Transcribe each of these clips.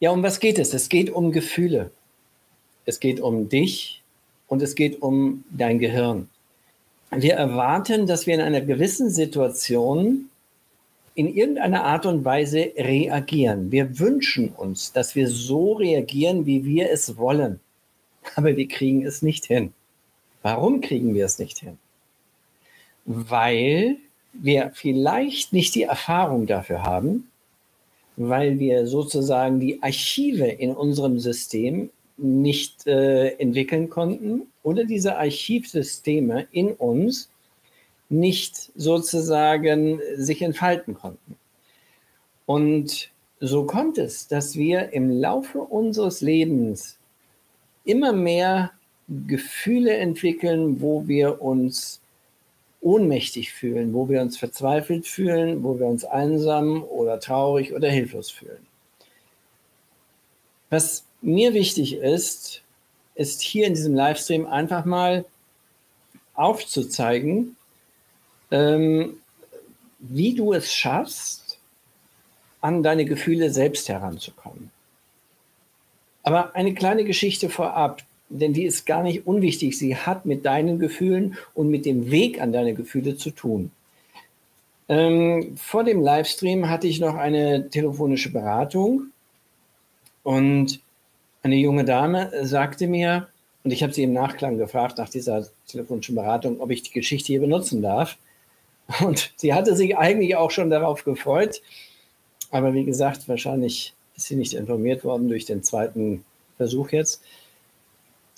Ja, um was geht es? Es geht um Gefühle. Es geht um dich und es geht um dein Gehirn. Wir erwarten, dass wir in einer gewissen Situation in irgendeiner Art und Weise reagieren. Wir wünschen uns, dass wir so reagieren, wie wir es wollen. Aber wir kriegen es nicht hin. Warum kriegen wir es nicht hin? Weil wir vielleicht nicht die Erfahrung dafür haben, weil wir sozusagen die Archive in unserem System nicht äh, entwickeln konnten oder diese Archivsysteme in uns nicht sozusagen sich entfalten konnten. Und so kommt es, dass wir im Laufe unseres Lebens immer mehr Gefühle entwickeln, wo wir uns ohnmächtig fühlen, wo wir uns verzweifelt fühlen, wo wir uns einsam oder traurig oder hilflos fühlen. Was mir wichtig ist, ist hier in diesem Livestream einfach mal aufzuzeigen, ähm, wie du es schaffst, an deine Gefühle selbst heranzukommen. Aber eine kleine Geschichte vorab denn die ist gar nicht unwichtig. Sie hat mit deinen Gefühlen und mit dem Weg an deine Gefühle zu tun. Ähm, vor dem Livestream hatte ich noch eine telefonische Beratung und eine junge Dame sagte mir, und ich habe sie im Nachklang gefragt nach dieser telefonischen Beratung, ob ich die Geschichte hier benutzen darf. Und sie hatte sich eigentlich auch schon darauf gefreut. Aber wie gesagt, wahrscheinlich ist sie nicht informiert worden durch den zweiten Versuch jetzt.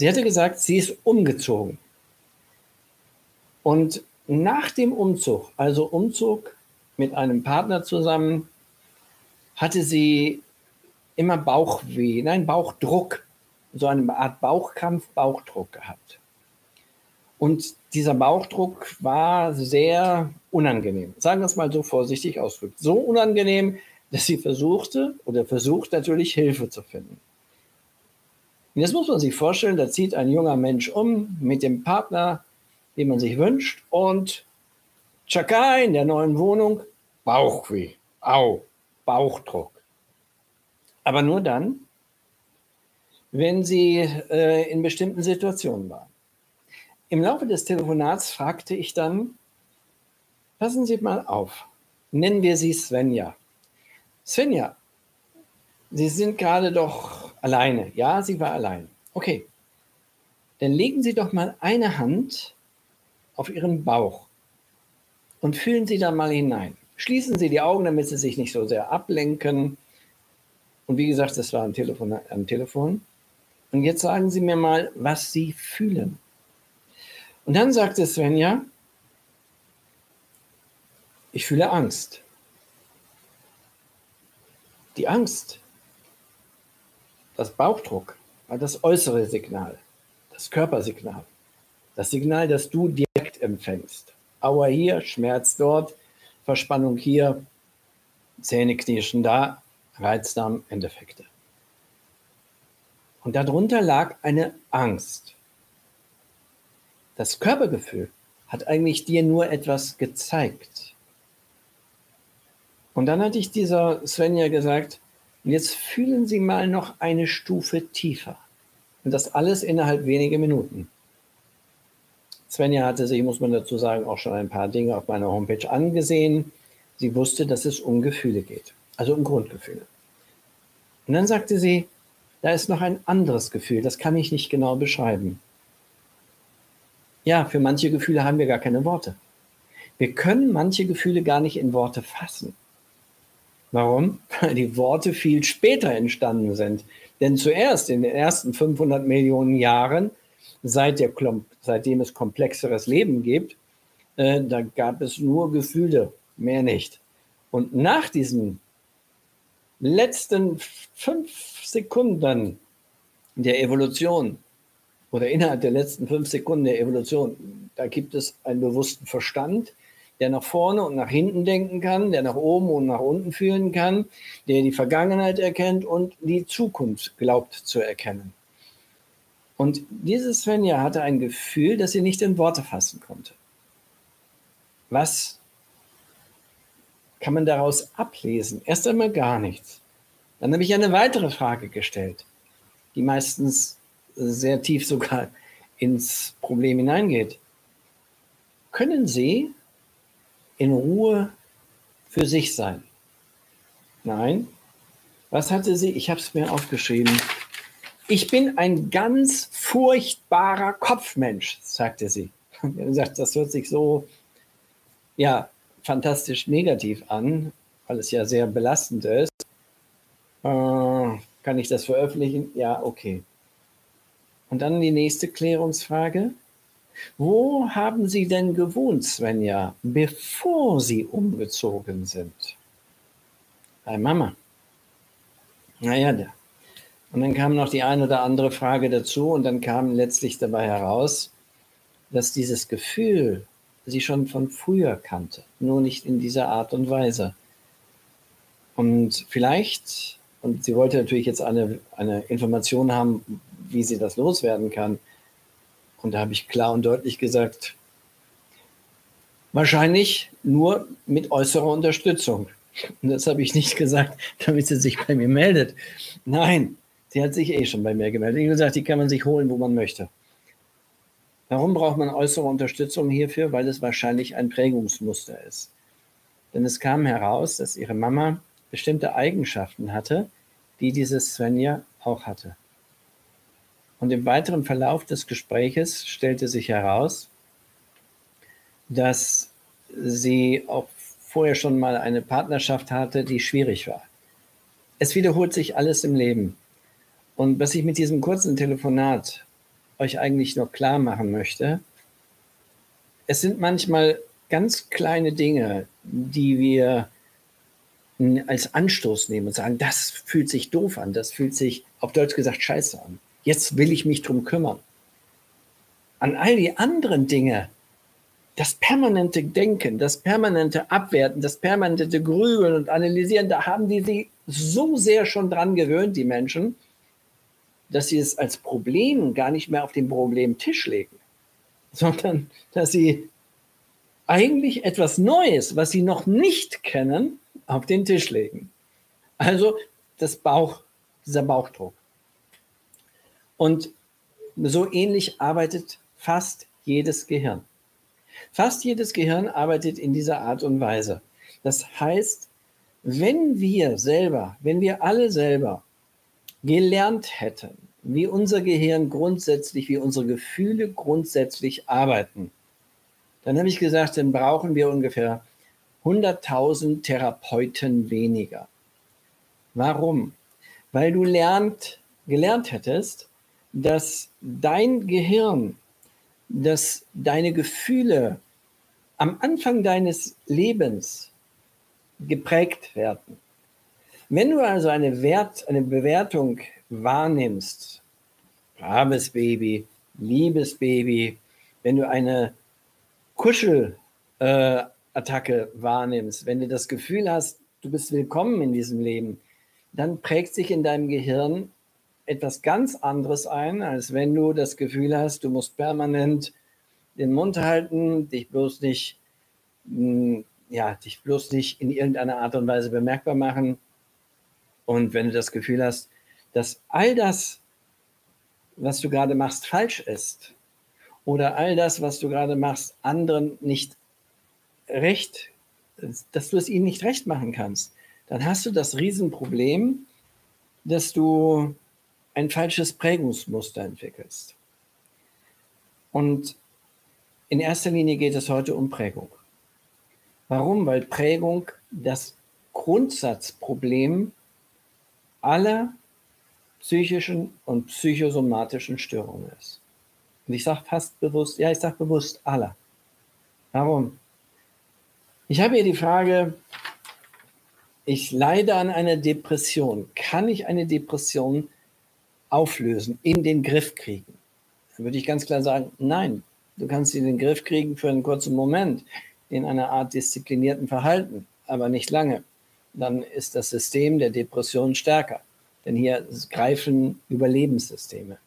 Sie hatte gesagt, sie ist umgezogen. Und nach dem Umzug, also Umzug mit einem Partner zusammen, hatte sie immer Bauchweh, nein, Bauchdruck, so eine Art Bauchkampf, Bauchdruck gehabt. Und dieser Bauchdruck war sehr unangenehm. Sagen wir es mal so vorsichtig ausgedrückt. So unangenehm, dass sie versuchte oder versucht natürlich Hilfe zu finden. Und jetzt muss man sich vorstellen, da zieht ein junger Mensch um mit dem Partner, den man sich wünscht, und Chaka in der neuen Wohnung, Bauchweh, au, Bauchdruck. Aber nur dann, wenn sie äh, in bestimmten Situationen war. Im Laufe des Telefonats fragte ich dann, passen Sie mal auf, nennen wir Sie Svenja. Svenja, Sie sind gerade doch alleine. Ja, sie war allein. Okay. Dann legen Sie doch mal eine Hand auf Ihren Bauch und fühlen Sie da mal hinein. Schließen Sie die Augen, damit Sie sich nicht so sehr ablenken. Und wie gesagt, das war am Telefon. Am Telefon. Und jetzt sagen Sie mir mal, was Sie fühlen. Und dann sagte Svenja, ich fühle Angst. Die Angst das Bauchdruck war das äußere Signal, das Körpersignal, das Signal, das du direkt empfängst. Aua hier, Schmerz dort, Verspannung hier, Zähneknirschen da, Reizdarm-Endeffekte. Und darunter lag eine Angst. Das Körpergefühl hat eigentlich dir nur etwas gezeigt. Und dann hatte ich dieser Svenja gesagt, und jetzt fühlen Sie mal noch eine Stufe tiefer. Und das alles innerhalb weniger Minuten. Svenja hatte sich, muss man dazu sagen, auch schon ein paar Dinge auf meiner Homepage angesehen. Sie wusste, dass es um Gefühle geht, also um Grundgefühle. Und dann sagte sie, da ist noch ein anderes Gefühl, das kann ich nicht genau beschreiben. Ja, für manche Gefühle haben wir gar keine Worte. Wir können manche Gefühle gar nicht in Worte fassen. Warum? Weil die Worte viel später entstanden sind. Denn zuerst in den ersten 500 Millionen Jahren, seit der, seitdem es komplexeres Leben gibt, äh, da gab es nur Gefühle, mehr nicht. Und nach diesem letzten fünf Sekunden der Evolution oder innerhalb der letzten fünf Sekunden der Evolution, da gibt es einen bewussten Verstand, der nach vorne und nach hinten denken kann, der nach oben und nach unten fühlen kann, der die Vergangenheit erkennt und die Zukunft glaubt zu erkennen. Und diese Svenja hatte ein Gefühl, das sie nicht in Worte fassen konnte. Was kann man daraus ablesen? Erst einmal gar nichts. Dann habe ich eine weitere Frage gestellt, die meistens sehr tief sogar ins Problem hineingeht. Können Sie in Ruhe für sich sein? Nein. Was hatte sie? Ich habe es mir aufgeschrieben. Ich bin ein ganz furchtbarer Kopfmensch, sagte sie. Er gesagt, das hört sich so, ja, fantastisch negativ an, weil es ja sehr belastend ist. Äh, kann ich das veröffentlichen? Ja, okay. Und dann die nächste Klärungsfrage. Wo haben Sie denn gewohnt, Svenja, bevor Sie umgezogen sind? Bei Mama. Naja, da. Und dann kam noch die eine oder andere Frage dazu und dann kam letztlich dabei heraus, dass dieses Gefühl sie schon von früher kannte, nur nicht in dieser Art und Weise. Und vielleicht, und sie wollte natürlich jetzt eine, eine Information haben, wie sie das loswerden kann, und da habe ich klar und deutlich gesagt, wahrscheinlich nur mit äußerer Unterstützung. Und das habe ich nicht gesagt, damit sie sich bei mir meldet. Nein, sie hat sich eh schon bei mir gemeldet. Wie gesagt, die kann man sich holen, wo man möchte. Warum braucht man äußere Unterstützung hierfür? Weil es wahrscheinlich ein Prägungsmuster ist. Denn es kam heraus, dass ihre Mama bestimmte Eigenschaften hatte, die diese Svenja auch hatte. Und im weiteren Verlauf des Gespräches stellte sich heraus, dass sie auch vorher schon mal eine Partnerschaft hatte, die schwierig war. Es wiederholt sich alles im Leben. Und was ich mit diesem kurzen Telefonat euch eigentlich noch klar machen möchte, es sind manchmal ganz kleine Dinge, die wir als Anstoß nehmen und sagen, das fühlt sich doof an, das fühlt sich auf Deutsch gesagt scheiße an. Jetzt will ich mich drum kümmern. An all die anderen Dinge, das permanente Denken, das permanente Abwerten, das permanente Grübeln und Analysieren, da haben die sich so sehr schon dran gewöhnt, die Menschen, dass sie es als Problem gar nicht mehr auf den Problemtisch legen, sondern dass sie eigentlich etwas Neues, was sie noch nicht kennen, auf den Tisch legen. Also das Bauch, dieser Bauchdruck. Und so ähnlich arbeitet fast jedes Gehirn. Fast jedes Gehirn arbeitet in dieser Art und Weise. Das heißt, wenn wir selber, wenn wir alle selber gelernt hätten, wie unser Gehirn grundsätzlich, wie unsere Gefühle grundsätzlich arbeiten, dann habe ich gesagt, dann brauchen wir ungefähr 100.000 Therapeuten weniger. Warum? Weil du lernt, gelernt hättest, dass dein Gehirn, dass deine Gefühle am Anfang deines Lebens geprägt werden. Wenn du also eine, Wert, eine Bewertung wahrnimmst, braves Baby, liebes Baby, wenn du eine Kuschelattacke äh, wahrnimmst, wenn du das Gefühl hast, du bist willkommen in diesem Leben, dann prägt sich in deinem Gehirn etwas ganz anderes ein, als wenn du das Gefühl hast, du musst permanent den Mund halten, dich bloß nicht, hm, ja, dich bloß nicht in irgendeiner Art und Weise bemerkbar machen. Und wenn du das Gefühl hast, dass all das, was du gerade machst, falsch ist, oder all das, was du gerade machst, anderen nicht recht, dass du es ihnen nicht recht machen kannst, dann hast du das Riesenproblem, dass du ein falsches Prägungsmuster entwickelst. Und in erster Linie geht es heute um Prägung. Warum? Weil Prägung das Grundsatzproblem aller psychischen und psychosomatischen Störungen ist. Und ich sage fast bewusst, ja, ich sage bewusst aller. Warum? Ich habe hier die Frage, ich leide an einer Depression. Kann ich eine Depression auflösen, in den Griff kriegen? Dann würde ich ganz klar sagen, nein, du kannst sie in den Griff kriegen für einen kurzen Moment in einer Art disziplinierten Verhalten, aber nicht lange. Dann ist das System der Depression stärker, denn hier greifen Überlebenssysteme.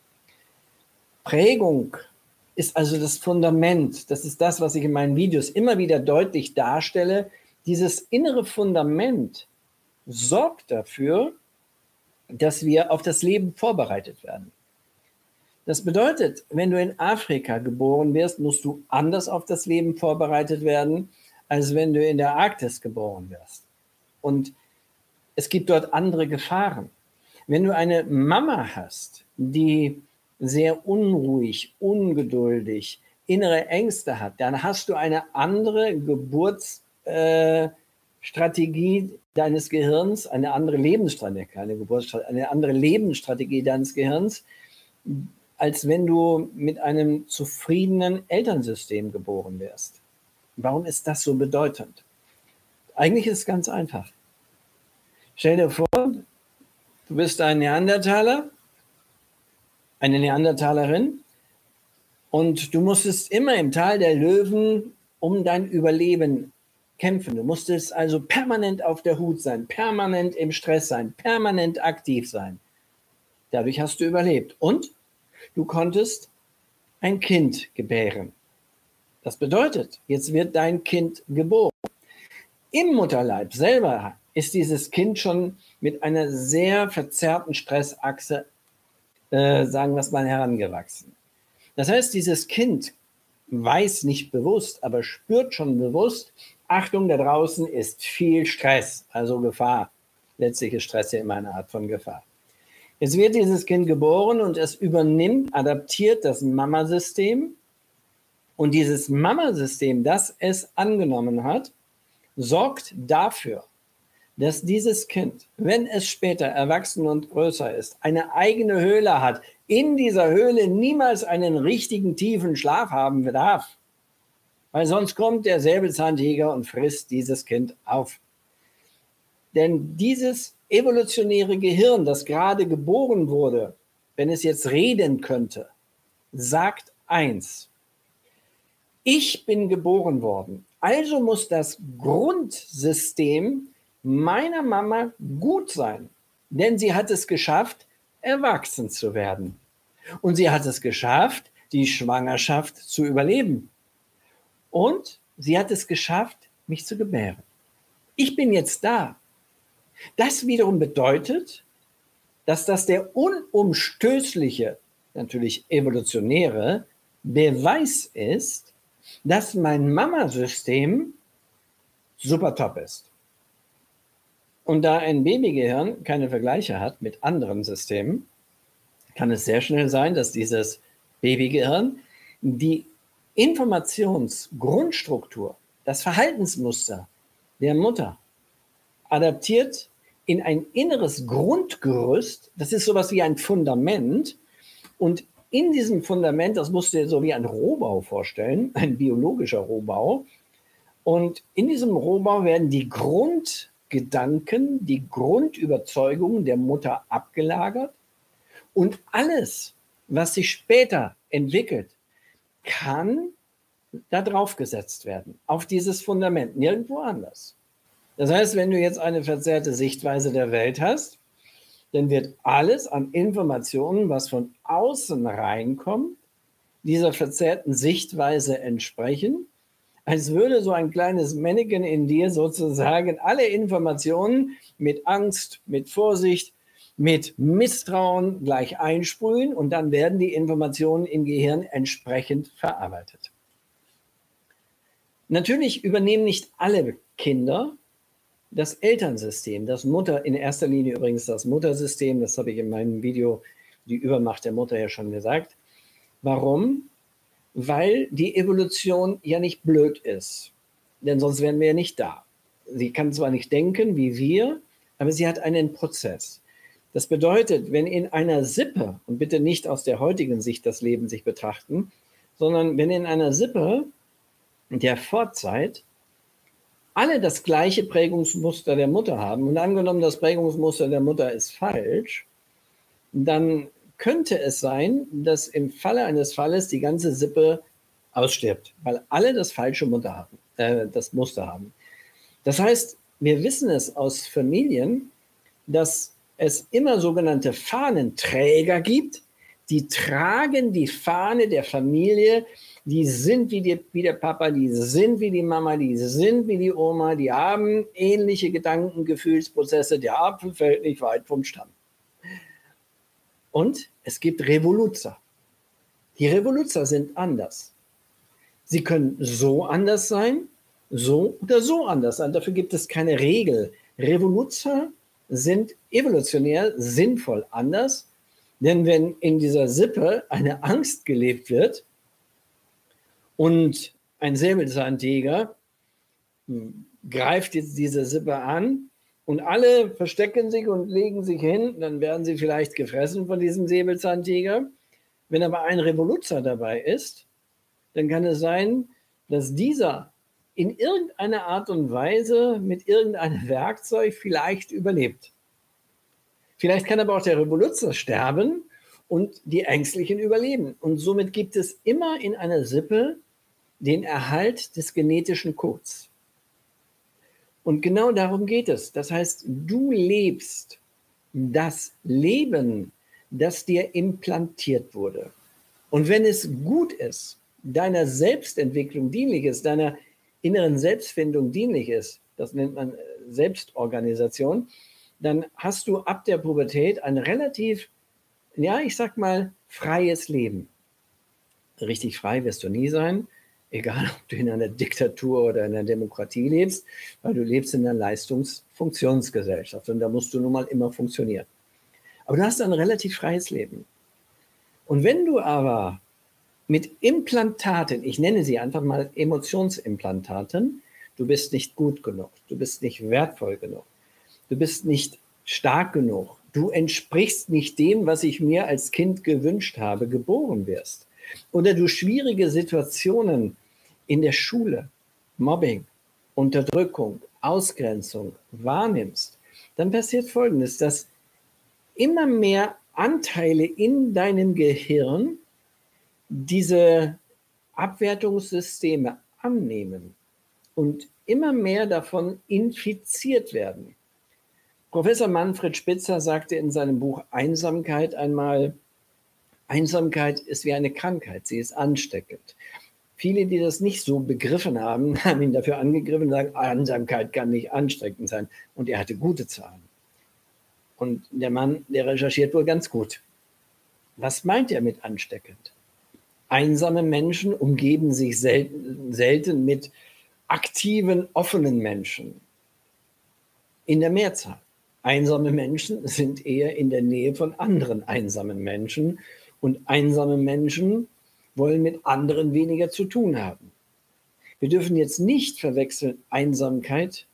Prägung ist also das Fundament. Das ist das, was ich in meinen Videos immer wieder deutlich darstelle. Dieses innere Fundament sorgt dafür, dass wir auf das Leben vorbereitet werden. Das bedeutet, wenn du in Afrika geboren wirst, musst du anders auf das Leben vorbereitet werden, als wenn du in der Arktis geboren wirst. Und es gibt dort andere Gefahren. Wenn du eine Mama hast, die sehr unruhig, ungeduldig, innere Ängste hat, dann hast du eine andere Geburtsstrategie äh, deines Gehirns, eine andere Lebensstrategie, keine Geburtsstrategie, eine andere Lebensstrategie deines Gehirns, als wenn du mit einem zufriedenen Elternsystem geboren wärst. Warum ist das so bedeutend? Eigentlich ist es ganz einfach. Stell dir vor, du bist ein Neandertaler eine Neandertalerin. Und du musstest immer im Tal der Löwen um dein Überleben kämpfen. Du musstest also permanent auf der Hut sein, permanent im Stress sein, permanent aktiv sein. Dadurch hast du überlebt. Und du konntest ein Kind gebären. Das bedeutet, jetzt wird dein Kind geboren. Im Mutterleib selber ist dieses Kind schon mit einer sehr verzerrten Stressachse äh, sagen wir es mal, herangewachsen. Das heißt, dieses Kind weiß nicht bewusst, aber spürt schon bewusst, Achtung, da draußen ist viel Stress, also Gefahr. Letztlich ist Stress ja immer eine Art von Gefahr. Jetzt wird dieses Kind geboren und es übernimmt, adaptiert das Mamasystem. Und dieses Mamasystem, das es angenommen hat, sorgt dafür, dass dieses Kind, wenn es später erwachsen und größer ist, eine eigene Höhle hat, in dieser Höhle niemals einen richtigen tiefen Schlaf haben darf. Weil sonst kommt der Säbelzahntiger und frisst dieses Kind auf. Denn dieses evolutionäre Gehirn, das gerade geboren wurde, wenn es jetzt reden könnte, sagt eins. Ich bin geboren worden. Also muss das Grundsystem meiner Mama gut sein, denn sie hat es geschafft, erwachsen zu werden. Und sie hat es geschafft, die Schwangerschaft zu überleben. Und sie hat es geschafft, mich zu gebären. Ich bin jetzt da. Das wiederum bedeutet, dass das der unumstößliche, natürlich evolutionäre Beweis ist, dass mein Mamasystem super top ist. Und da ein Babygehirn keine Vergleiche hat mit anderen Systemen, kann es sehr schnell sein, dass dieses Babygehirn die Informationsgrundstruktur, das Verhaltensmuster der Mutter adaptiert in ein inneres Grundgerüst, das ist sowas wie ein Fundament. Und in diesem Fundament, das musst du dir so wie ein Rohbau vorstellen, ein biologischer Rohbau. Und in diesem Rohbau werden die Grund Gedanken, die Grundüberzeugungen der Mutter abgelagert und alles, was sich später entwickelt, kann da drauf gesetzt werden, auf dieses Fundament, nirgendwo anders. Das heißt, wenn du jetzt eine verzerrte Sichtweise der Welt hast, dann wird alles an Informationen, was von außen reinkommt, dieser verzerrten Sichtweise entsprechen als würde so ein kleines Mannequin in dir sozusagen alle Informationen mit Angst, mit Vorsicht, mit Misstrauen gleich einsprühen und dann werden die Informationen im Gehirn entsprechend verarbeitet. Natürlich übernehmen nicht alle Kinder das Elternsystem, das Mutter, in erster Linie übrigens das Muttersystem, das habe ich in meinem Video Die Übermacht der Mutter ja schon gesagt. Warum? weil die Evolution ja nicht blöd ist. Denn sonst wären wir ja nicht da. Sie kann zwar nicht denken wie wir, aber sie hat einen Prozess. Das bedeutet, wenn in einer Sippe, und bitte nicht aus der heutigen Sicht das Leben sich betrachten, sondern wenn in einer Sippe der Vorzeit alle das gleiche Prägungsmuster der Mutter haben und angenommen, das Prägungsmuster der Mutter ist falsch, dann könnte es sein, dass im Falle eines Falles die ganze Sippe ausstirbt, weil alle das falsche Mutter haben, äh, das Muster haben. Das heißt, wir wissen es aus Familien, dass es immer sogenannte Fahnenträger gibt, die tragen die Fahne der Familie, die sind wie, die, wie der Papa, die sind wie die Mama, die sind wie die Oma, die haben ähnliche Gedanken, Gefühlsprozesse, der Apfel fällt nicht weit vom Stamm. Und es gibt Revoluzer. Die Revoluzer sind anders. Sie können so anders sein, so oder so anders sein. Dafür gibt es keine Regel. Revoluzer sind evolutionär sinnvoll anders, denn wenn in dieser Sippe eine Angst gelebt wird und ein Säbelzahntiger hm, greift jetzt diese Sippe an und alle verstecken sich und legen sich hin, dann werden sie vielleicht gefressen von diesem Säbelzahntiger. Wenn aber ein Revoluzer dabei ist, dann kann es sein, dass dieser in irgendeiner Art und Weise mit irgendeinem Werkzeug vielleicht überlebt. Vielleicht kann aber auch der Revoluzer sterben und die Ängstlichen überleben. Und somit gibt es immer in einer Sippe den Erhalt des genetischen Codes. Und genau darum geht es. Das heißt, du lebst das Leben, das dir implantiert wurde. Und wenn es gut ist, deiner Selbstentwicklung dienlich ist, deiner inneren Selbstfindung dienlich ist, das nennt man äh, Selbstorganisation, dann hast du ab der Pubertät ein relativ, ja, ich sag mal, freies Leben. Richtig frei wirst du nie sein, egal ob du in einer Diktatur oder in einer Demokratie lebst, weil du lebst in einer Leistungsfunktionsgesellschaft und da musst du nun mal immer funktionieren. Aber du hast ein relativ freies Leben. Und wenn du aber mit Implantaten, ich nenne sie einfach mal Emotionsimplantaten, du bist nicht gut genug, du bist nicht wertvoll genug, du bist nicht stark genug, du entsprichst nicht dem, was ich mir als Kind gewünscht habe, geboren wirst. Oder du schwierige Situationen in der Schule, Mobbing, Unterdrückung, Ausgrenzung wahrnimmst, dann passiert Folgendes, dass immer mehr Anteile in deinem Gehirn diese Abwertungssysteme annehmen und immer mehr davon infiziert werden. Professor Manfred Spitzer sagte in seinem Buch Einsamkeit einmal, Einsamkeit ist wie eine Krankheit, sie ist ansteckend. Viele, die das nicht so begriffen haben, haben ihn dafür angegriffen und sagen, Einsamkeit kann nicht ansteckend sein. Und er hatte gute Zahlen. Und der Mann, der recherchiert wohl ganz gut. Was meint er mit ansteckend? Einsame Menschen umgeben sich selten, selten mit aktiven, offenen Menschen. In der Mehrzahl. Einsame Menschen sind eher in der Nähe von anderen einsamen Menschen und einsame Menschen wollen mit anderen weniger zu tun haben. Wir dürfen jetzt nicht verwechseln Einsamkeit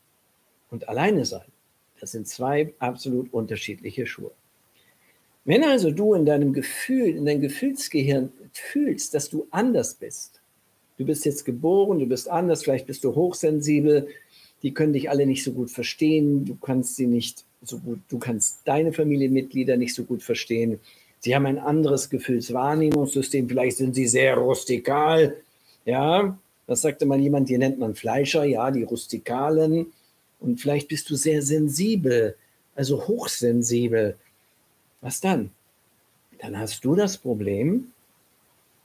und Alleine sein. Das sind zwei absolut unterschiedliche Schuhe. Wenn also du in deinem Gefühl, in deinem Gefühlsgehirn fühlst, dass du anders bist, du bist jetzt geboren, du bist anders, vielleicht bist du hochsensibel, die können dich alle nicht so gut verstehen, du kannst sie nicht so gut, du kannst deine Familienmitglieder nicht so gut verstehen. Sie haben ein anderes Gefühlswahrnehmungssystem, vielleicht sind sie sehr rustikal. Ja, das sagte mal jemand, die nennt man Fleischer, ja, die Rustikalen. Und vielleicht bist du sehr sensibel, also hochsensibel. Was dann? Dann hast du das Problem,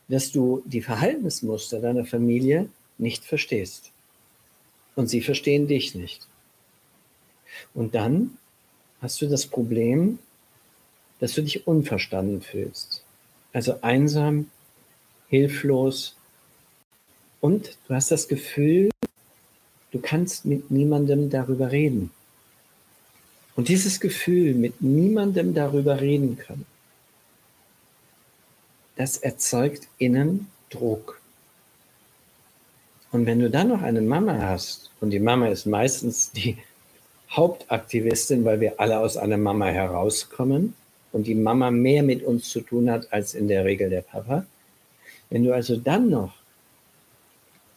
dass du die Verhaltensmuster deiner Familie nicht verstehst. Und sie verstehen dich nicht. Und dann hast du das Problem, dass du dich unverstanden fühlst. Also einsam, hilflos und du hast das Gefühl, du kannst mit niemandem darüber reden. Und dieses Gefühl, mit niemandem darüber reden können, das erzeugt innen Druck. Und wenn du dann noch eine Mama hast, und die Mama ist meistens die Hauptaktivistin, weil wir alle aus einer Mama herauskommen und die Mama mehr mit uns zu tun hat als in der Regel der Papa. Wenn du also dann noch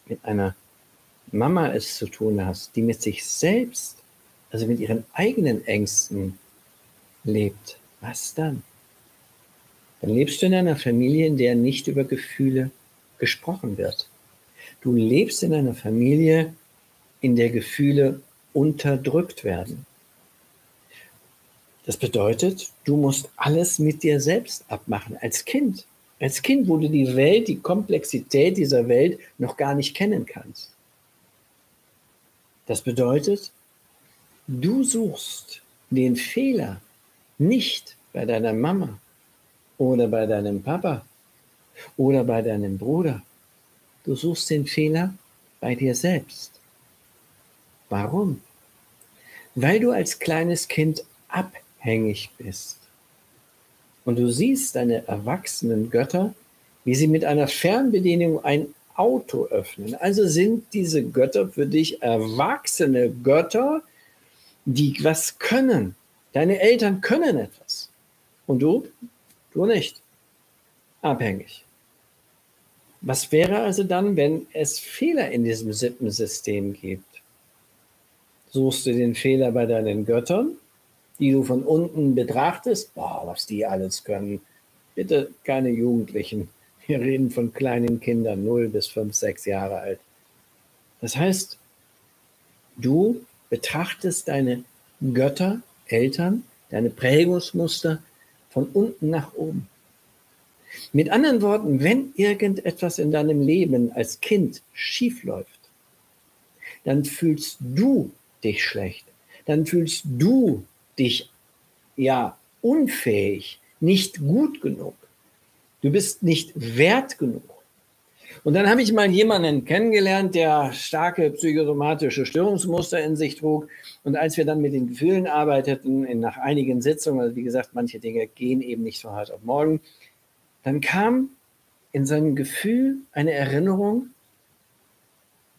mit einer Mama es zu tun hast, die mit sich selbst, also mit ihren eigenen Ängsten lebt, was dann? Dann lebst du in einer Familie, in der nicht über Gefühle gesprochen wird. Du lebst in einer Familie, in der Gefühle unterdrückt werden. Das bedeutet, du musst alles mit dir selbst abmachen als Kind. Als Kind, wo du die Welt, die Komplexität dieser Welt noch gar nicht kennen kannst. Das bedeutet, du suchst den Fehler nicht bei deiner Mama oder bei deinem Papa oder bei deinem Bruder. Du suchst den Fehler bei dir selbst. Warum? Weil du als kleines Kind abhängig bist. Und du siehst deine erwachsenen Götter, wie sie mit einer Fernbedienung ein Auto öffnen. Also sind diese Götter für dich erwachsene Götter, die was können. Deine Eltern können etwas. Und du? Du nicht. Abhängig. Was wäre also dann, wenn es Fehler in diesem Sippensystem gibt? Suchst du den Fehler bei deinen Göttern, die du von unten betrachtest? Boah, was die alles können. Bitte keine Jugendlichen. Wir reden von kleinen Kindern, 0 bis 5, 6 Jahre alt. Das heißt, du betrachtest deine Götter, Eltern, deine Prägungsmuster von unten nach oben. Mit anderen Worten, wenn irgendetwas in deinem Leben als Kind schief läuft, dann fühlst du dich schlecht. Dann fühlst du dich ja unfähig, nicht gut genug. Du bist nicht wert genug. Und dann habe ich mal jemanden kennengelernt, der starke psychosomatische Störungsmuster in sich trug. Und als wir dann mit den Gefühlen arbeiteten, in, nach einigen Sitzungen, also wie gesagt, manche Dinge gehen eben nicht von heute auf morgen, dann kam in seinem Gefühl eine Erinnerung,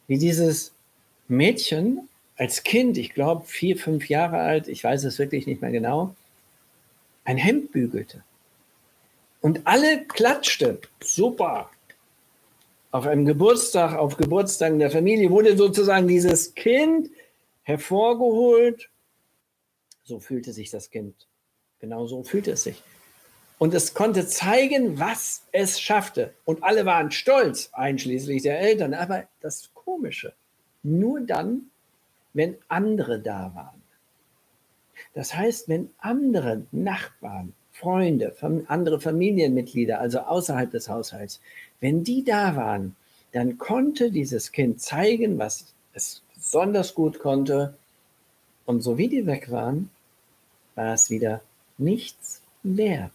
wie dieses Mädchen als Kind, ich glaube vier, fünf Jahre alt, ich weiß es wirklich nicht mehr genau, ein Hemd bügelte. Und alle klatschten. Super. Auf einem Geburtstag, auf Geburtstagen der Familie wurde sozusagen dieses Kind hervorgeholt. So fühlte sich das Kind. Genau so fühlte es sich. Und es konnte zeigen, was es schaffte. Und alle waren stolz, einschließlich der Eltern. Aber das Komische, nur dann, wenn andere da waren. Das heißt, wenn andere Nachbarn, Freunde, andere Familienmitglieder, also außerhalb des Haushalts, wenn die da waren, dann konnte dieses Kind zeigen, was es besonders gut konnte. Und so wie die weg waren, war es wieder nichts wert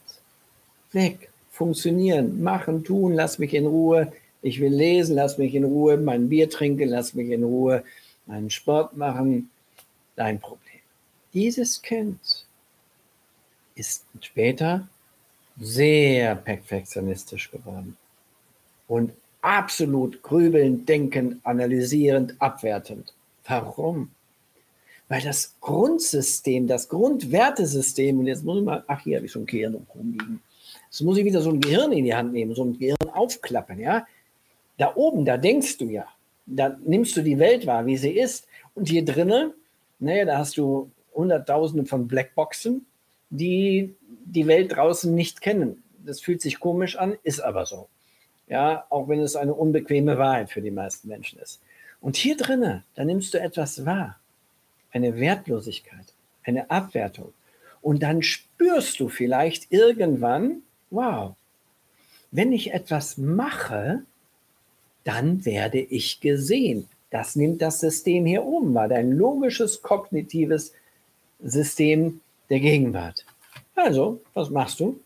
weg. Funktionieren, machen, tun, lass mich in Ruhe. Ich will lesen, lass mich in Ruhe. Mein Bier trinken, lass mich in Ruhe. Meinen Sport machen, dein Problem. Dieses Kind ist später sehr perfektionistisch geworden und absolut grübelnd, denkend, analysierend, abwertend. Warum? Weil das Grundsystem, das Grundwertesystem, und jetzt muss ich mal, ach, hier habe ich so ein Kehren rumliegen. Jetzt muss ich wieder so ein Gehirn in die Hand nehmen, so ein Gehirn aufklappen, ja. Da oben, da denkst du ja, da nimmst du die Welt wahr, wie sie ist. Und hier drinnen, naja, da hast du Hunderttausende von Blackboxen, die die Welt draußen nicht kennen. Das fühlt sich komisch an, ist aber so. Ja, auch wenn es eine unbequeme Wahrheit für die meisten Menschen ist. Und hier drinnen, da nimmst du etwas wahr. Eine Wertlosigkeit, eine Abwertung. Und dann spürst du vielleicht irgendwann, wow, wenn ich etwas mache, dann werde ich gesehen. Das nimmt das System hier oben wahr, dein logisches, kognitives System der Gegenwart. Also, was machst du?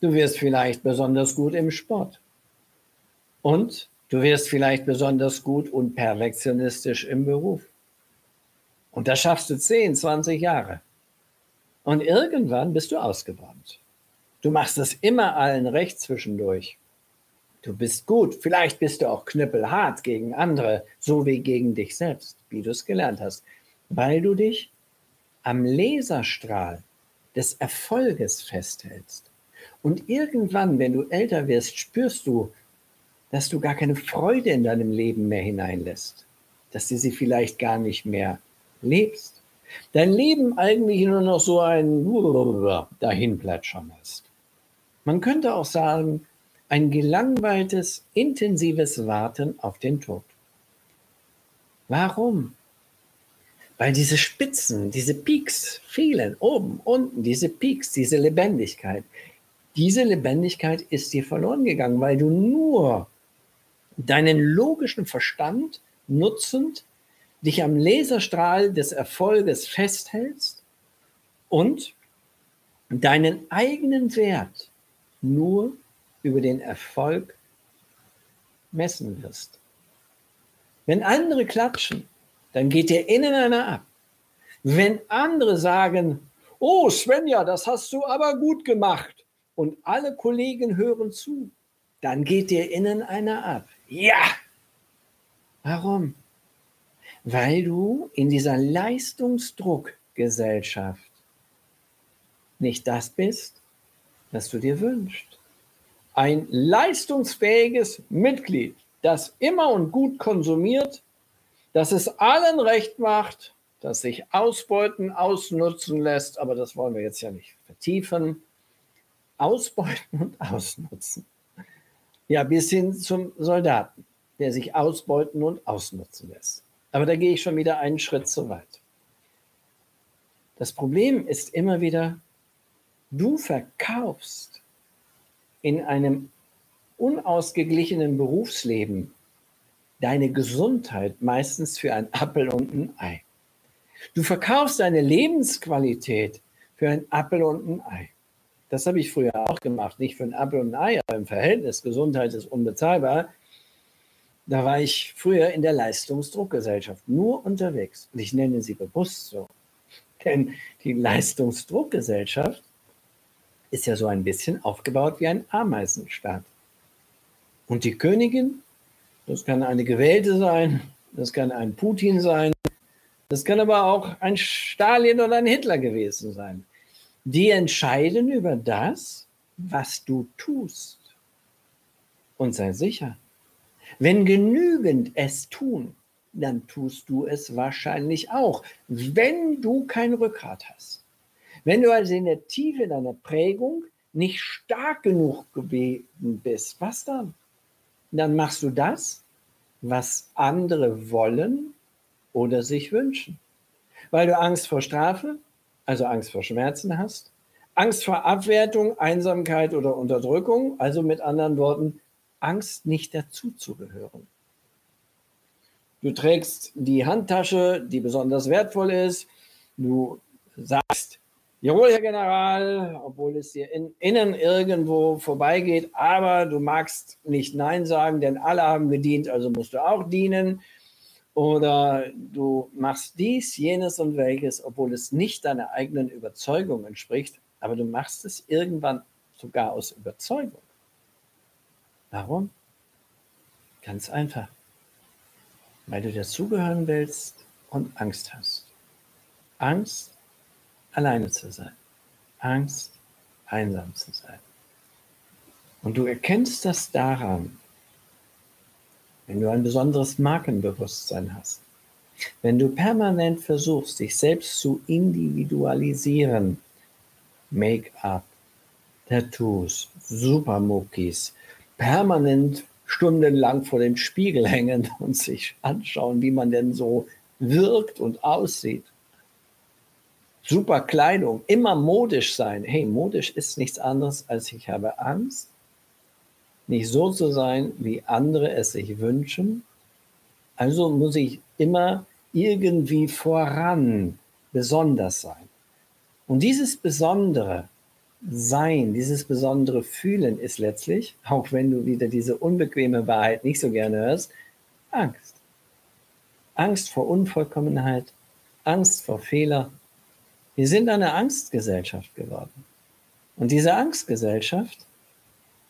Du wirst vielleicht besonders gut im Sport. Und du wirst vielleicht besonders gut und perfektionistisch im Beruf. Und das schaffst du 10, 20 Jahre. Und irgendwann bist du ausgebrannt. Du machst es immer allen recht zwischendurch. Du bist gut. Vielleicht bist du auch knüppelhart gegen andere, so wie gegen dich selbst, wie du es gelernt hast, weil du dich am Laserstrahl des Erfolges festhältst. Und irgendwann, wenn du älter wirst, spürst du, dass du gar keine Freude in deinem Leben mehr hineinlässt. dass du sie vielleicht gar nicht mehr lebst. Dein Leben eigentlich nur noch so ein Dahinplätschern ist. Man könnte auch sagen, ein gelangweiltes, intensives Warten auf den Tod. Warum? Weil diese Spitzen, diese Peaks fehlen, oben, unten, diese Peaks, diese Lebendigkeit. Diese Lebendigkeit ist dir verloren gegangen, weil du nur deinen logischen Verstand nutzend dich am Laserstrahl des Erfolges festhältst und deinen eigenen Wert nur über den Erfolg messen wirst. Wenn andere klatschen, dann geht dir innen einer ab. Wenn andere sagen, oh Svenja, das hast du aber gut gemacht und alle Kollegen hören zu, dann geht dir innen einer ab. Ja! Warum? Weil du in dieser Leistungsdruckgesellschaft nicht das bist, was du dir wünschst. Ein leistungsfähiges Mitglied, das immer und gut konsumiert, das es allen recht macht, das sich ausbeuten, ausnutzen lässt, aber das wollen wir jetzt ja nicht vertiefen. Ausbeuten und ausnutzen. Ja, bis hin zum Soldaten, der sich ausbeuten und ausnutzen lässt. Aber da gehe ich schon wieder einen Schritt zu weit. Das Problem ist immer wieder, du verkaufst in einem unausgeglichenen Berufsleben deine Gesundheit meistens für ein Appel und ein Ei. Du verkaufst deine Lebensqualität für ein Appel und ein Ei. Das habe ich früher auch gemacht, nicht für ein Apfel und ein Ei, aber im Verhältnis Gesundheit ist unbezahlbar. Da war ich früher in der Leistungsdruckgesellschaft nur unterwegs. Und ich nenne sie bewusst so. Denn die Leistungsdruckgesellschaft ist ja so ein bisschen aufgebaut wie ein Ameisenstaat. Und die Königin, das kann eine Gewählte sein, das kann ein Putin sein, das kann aber auch ein Stalin oder ein Hitler gewesen sein die entscheiden über das, was du tust. Und sei sicher, wenn genügend es tun, dann tust du es wahrscheinlich auch, wenn du kein Rückgrat hast. Wenn du also in der Tiefe deiner Prägung nicht stark genug gewesen bist, was dann? Dann machst du das, was andere wollen oder sich wünschen. Weil du Angst vor Strafe, also Angst vor Schmerzen hast, Angst vor Abwertung, Einsamkeit oder Unterdrückung, also mit anderen Worten, Angst nicht dazuzugehören. Du trägst die Handtasche, die besonders wertvoll ist. Du sagst, jawohl, Herr General, obwohl es dir in, innen irgendwo vorbeigeht, aber du magst nicht Nein sagen, denn alle haben gedient, also musst du auch dienen oder du machst dies, jenes und welches, obwohl es nicht deiner eigenen Überzeugung entspricht, aber du machst es irgendwann sogar aus Überzeugung. Warum? Ganz einfach. Weil du dazugehören willst und Angst hast. Angst, alleine zu sein. Angst, einsam zu sein. Und du erkennst das daran, wenn du ein besonderes Markenbewusstsein hast, wenn du permanent versuchst, dich selbst zu individualisieren, Make-up, Tattoos, Supermuckis, permanent stundenlang vor dem Spiegel hängen und sich anschauen, wie man denn so wirkt und aussieht. Super Kleidung, immer modisch sein. Hey, modisch ist nichts anderes als ich habe Angst, nicht so zu sein, wie andere es sich wünschen. Also muss ich immer irgendwie voran besonders sein. Und dieses besondere Sein, dieses besondere Fühlen ist letztlich, auch wenn du wieder diese unbequeme Wahrheit nicht so gerne hörst, Angst. Angst vor Unvollkommenheit, Angst vor Fehler. Wir sind eine Angstgesellschaft geworden. Und diese Angstgesellschaft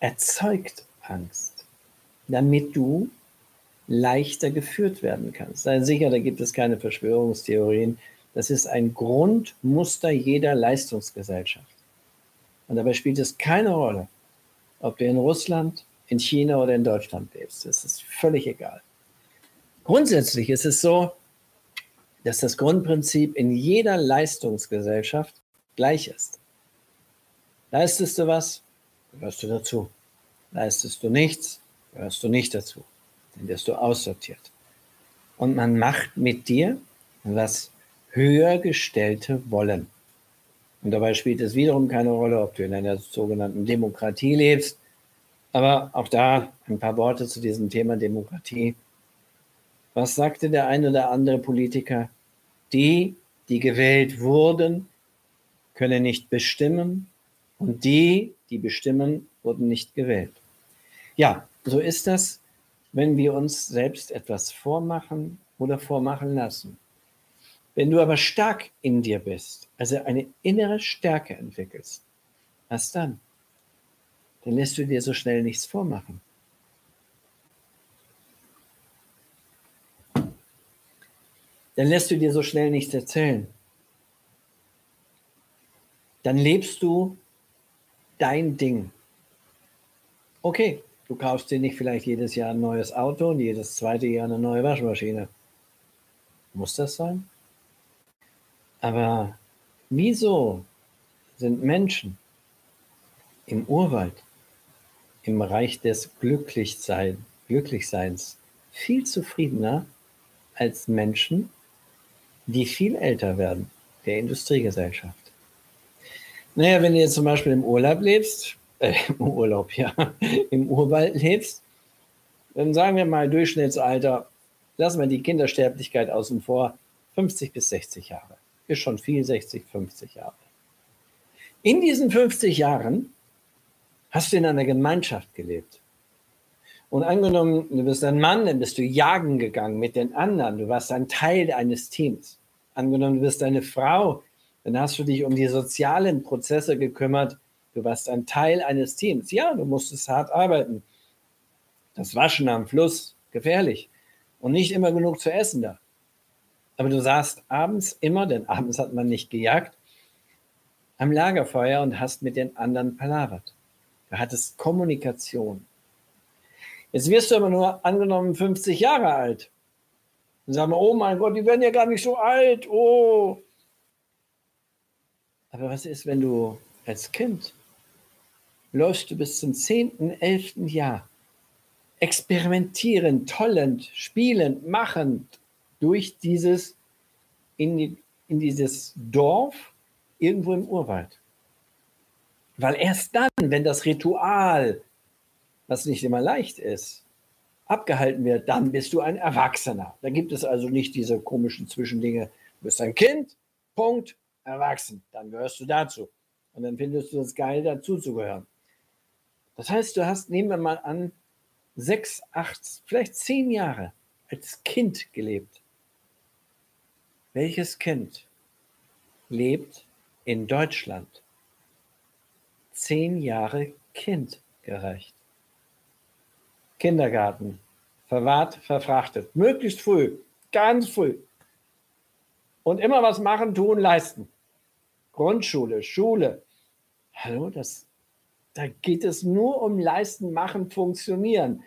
erzeugt Angst, damit du leichter geführt werden kannst. Sei sicher, da gibt es keine Verschwörungstheorien. Das ist ein Grundmuster jeder Leistungsgesellschaft. Und dabei spielt es keine Rolle, ob du in Russland, in China oder in Deutschland lebst. Das ist völlig egal. Grundsätzlich ist es so, dass das Grundprinzip in jeder Leistungsgesellschaft gleich ist. Leistest du was, gehörst du dazu. Leistest du nichts, gehörst du nicht dazu. Dann wirst du aussortiert. Und man macht mit dir, was höher gestellte wollen. Und dabei spielt es wiederum keine Rolle, ob du in einer sogenannten Demokratie lebst. Aber auch da ein paar Worte zu diesem Thema Demokratie. Was sagte der eine oder andere Politiker? Die, die gewählt wurden, können nicht bestimmen und die, die bestimmen, wurden nicht gewählt. Ja, so ist das, wenn wir uns selbst etwas vormachen oder vormachen lassen. Wenn du aber stark in dir bist, also eine innere Stärke entwickelst, was dann? Dann lässt du dir so schnell nichts vormachen. Dann lässt du dir so schnell nichts erzählen. Dann lebst du dein Ding. Okay, du kaufst dir nicht vielleicht jedes Jahr ein neues Auto und jedes zweite Jahr eine neue Waschmaschine. Muss das sein? Aber wieso sind Menschen im Urwald, im Reich des Glücklichsein, Glücklichseins viel zufriedener als Menschen, die viel älter werden, der Industriegesellschaft? Naja, wenn du jetzt zum Beispiel im Urlaub lebst, äh, im Urlaub, ja, im Urwald lebst, dann sagen wir mal Durchschnittsalter, lassen wir die Kindersterblichkeit außen vor, 50 bis 60 Jahre ist schon viel, 60, 50 Jahre. In diesen 50 Jahren hast du in einer Gemeinschaft gelebt. Und angenommen, du bist ein Mann, dann bist du jagen gegangen mit den anderen. Du warst ein Teil eines Teams. Angenommen, du bist eine Frau, dann hast du dich um die sozialen Prozesse gekümmert. Du warst ein Teil eines Teams. Ja, du musstest hart arbeiten. Das Waschen am Fluss, gefährlich. Und nicht immer genug zu essen da. Aber du saßt abends immer, denn abends hat man nicht gejagt, am Lagerfeuer und hast mit den anderen palavert. Du hattest Kommunikation. Jetzt wirst du aber nur angenommen 50 Jahre alt. Und sagen wir, oh mein Gott, die werden ja gar nicht so alt. Oh. Aber was ist, wenn du als Kind läufst du bis zum 10., 11. Jahr experimentierend, tollend, spielend, machend, durch dieses, in, die, in dieses Dorf irgendwo im Urwald. Weil erst dann, wenn das Ritual, was nicht immer leicht ist, abgehalten wird, dann bist du ein Erwachsener. Da gibt es also nicht diese komischen Zwischendinge. Du bist ein Kind, Punkt, erwachsen. Dann gehörst du dazu. Und dann findest du es geil, dazu zu gehören. Das heißt, du hast, nehmen wir mal an, sechs, acht, vielleicht zehn Jahre als Kind gelebt. Welches Kind lebt in Deutschland zehn Jahre kindgerecht? Kindergarten, verwahrt, verfrachtet, möglichst früh, ganz früh. Und immer was machen, tun, leisten. Grundschule, Schule. Hallo, das, da geht es nur um Leisten, Machen, Funktionieren.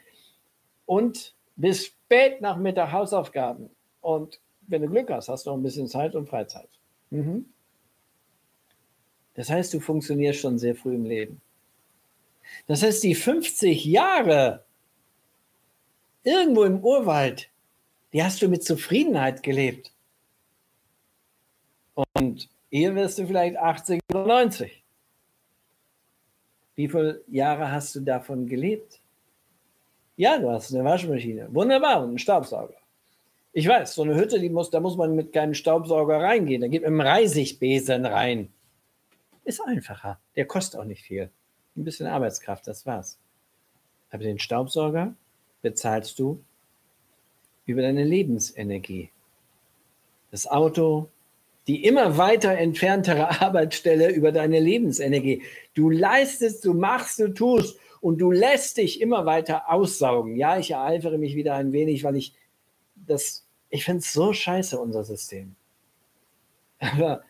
Und bis spät nach Mittag Hausaufgaben. Und wenn du Glück hast, hast du auch ein bisschen Zeit und Freizeit. Mhm. Das heißt, du funktionierst schon sehr früh im Leben. Das heißt, die 50 Jahre irgendwo im Urwald, die hast du mit Zufriedenheit gelebt. Und hier wirst du vielleicht 80 oder 90. Wie viele Jahre hast du davon gelebt? Ja, du hast eine Waschmaschine. Wunderbar. Und einen Staubsauger. Ich weiß, so eine Hütte, die muss, da muss man mit keinem Staubsauger reingehen. Da geht man mit einem Reisigbesen rein. Ist einfacher. Der kostet auch nicht viel. Ein bisschen Arbeitskraft, das war's. Aber den Staubsauger bezahlst du über deine Lebensenergie. Das Auto, die immer weiter entferntere Arbeitsstelle über deine Lebensenergie. Du leistest, du machst, du tust und du lässt dich immer weiter aussaugen. Ja, ich ereifere mich wieder ein wenig, weil ich das, ich finde es so scheiße, unser System. Aber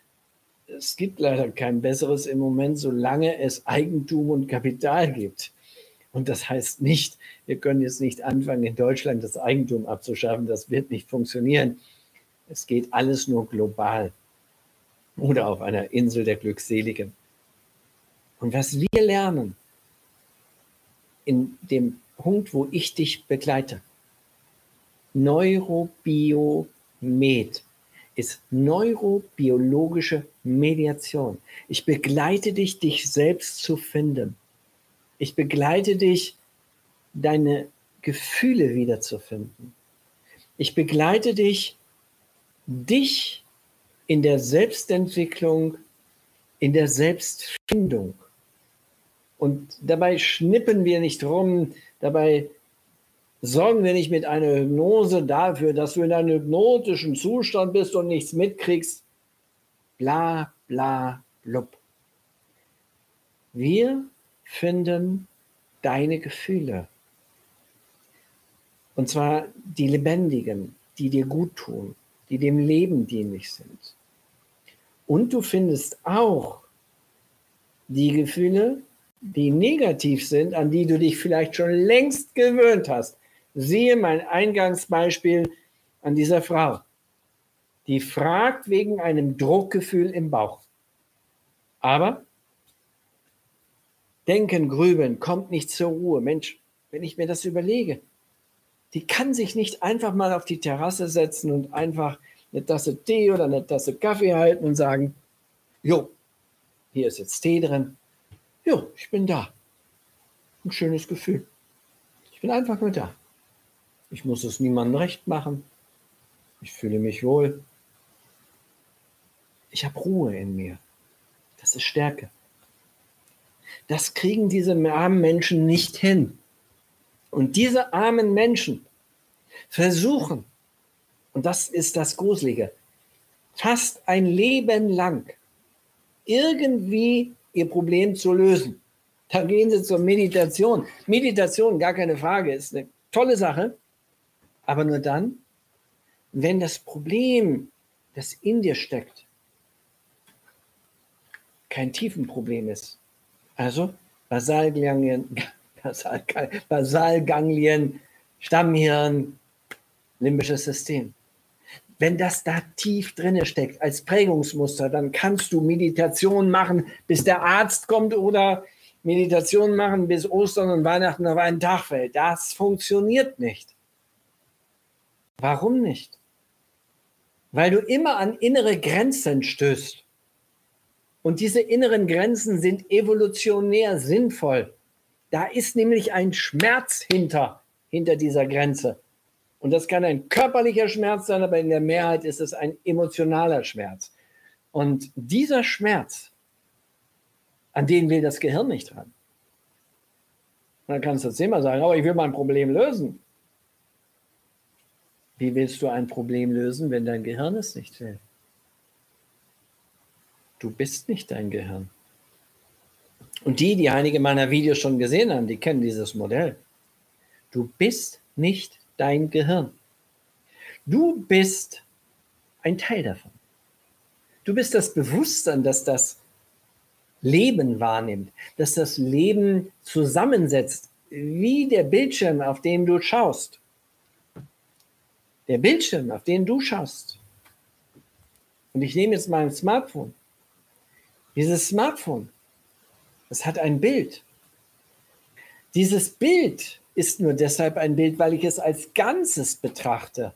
es gibt leider kein besseres im Moment, solange es Eigentum und Kapital gibt. Und das heißt nicht, wir können jetzt nicht anfangen, in Deutschland das Eigentum abzuschaffen. Das wird nicht funktionieren. Es geht alles nur global oder auf einer Insel der Glückseligen. Und was wir lernen in dem Punkt, wo ich dich begleite, Neurobiomed ist neurobiologische Mediation. Ich begleite dich, dich selbst zu finden. Ich begleite dich, deine Gefühle wiederzufinden. Ich begleite dich, dich in der Selbstentwicklung, in der Selbstfindung. Und dabei schnippen wir nicht rum, dabei sorgen wir nicht mit einer Hypnose dafür, dass du in einem hypnotischen Zustand bist und nichts mitkriegst. Bla, bla, blub. Wir finden deine Gefühle. Und zwar die lebendigen, die dir gut tun, die dem Leben dienlich sind. Und du findest auch die Gefühle, die negativ sind, an die du dich vielleicht schon längst gewöhnt hast. Siehe mein Eingangsbeispiel an dieser Frau. Die fragt wegen einem Druckgefühl im Bauch. Aber denken, grübeln, kommt nicht zur Ruhe. Mensch, wenn ich mir das überlege, die kann sich nicht einfach mal auf die Terrasse setzen und einfach eine Tasse Tee oder eine Tasse Kaffee halten und sagen, jo, hier ist jetzt Tee drin. Jo, ich bin da. Ein schönes Gefühl. Ich bin einfach nur da. Ich muss es niemandem recht machen. Ich fühle mich wohl. Ich habe Ruhe in mir. Das ist Stärke. Das kriegen diese armen Menschen nicht hin. Und diese armen Menschen versuchen, und das ist das Gruselige, fast ein Leben lang irgendwie ihr Problem zu lösen. Da gehen sie zur Meditation. Meditation, gar keine Frage, ist eine tolle Sache. Aber nur dann, wenn das Problem, das in dir steckt, kein Tiefenproblem ist. Also Basalganglien, Basal, Basalganglien, Stammhirn, limbisches System. Wenn das da tief drinne steckt als Prägungsmuster, dann kannst du Meditation machen, bis der Arzt kommt oder Meditation machen, bis Ostern und Weihnachten auf einen Tag fällt. Das funktioniert nicht. Warum nicht? Weil du immer an innere Grenzen stößt. Und diese inneren Grenzen sind evolutionär sinnvoll. Da ist nämlich ein Schmerz hinter, hinter dieser Grenze. Und das kann ein körperlicher Schmerz sein, aber in der Mehrheit ist es ein emotionaler Schmerz. Und dieser Schmerz, an den will das Gehirn nicht ran. dann kannst du jetzt immer sagen, aber ich will mein Problem lösen. Wie willst du ein Problem lösen, wenn dein Gehirn es nicht will? Du bist nicht dein Gehirn. Und die, die einige meiner Videos schon gesehen haben, die kennen dieses Modell. Du bist nicht dein Gehirn. Du bist ein Teil davon. Du bist das Bewusstsein, das das Leben wahrnimmt, dass das Leben zusammensetzt, wie der Bildschirm, auf den du schaust. Der Bildschirm, auf den du schaust. Und ich nehme jetzt mein Smartphone. Dieses Smartphone, das hat ein Bild. Dieses Bild ist nur deshalb ein Bild, weil ich es als Ganzes betrachte.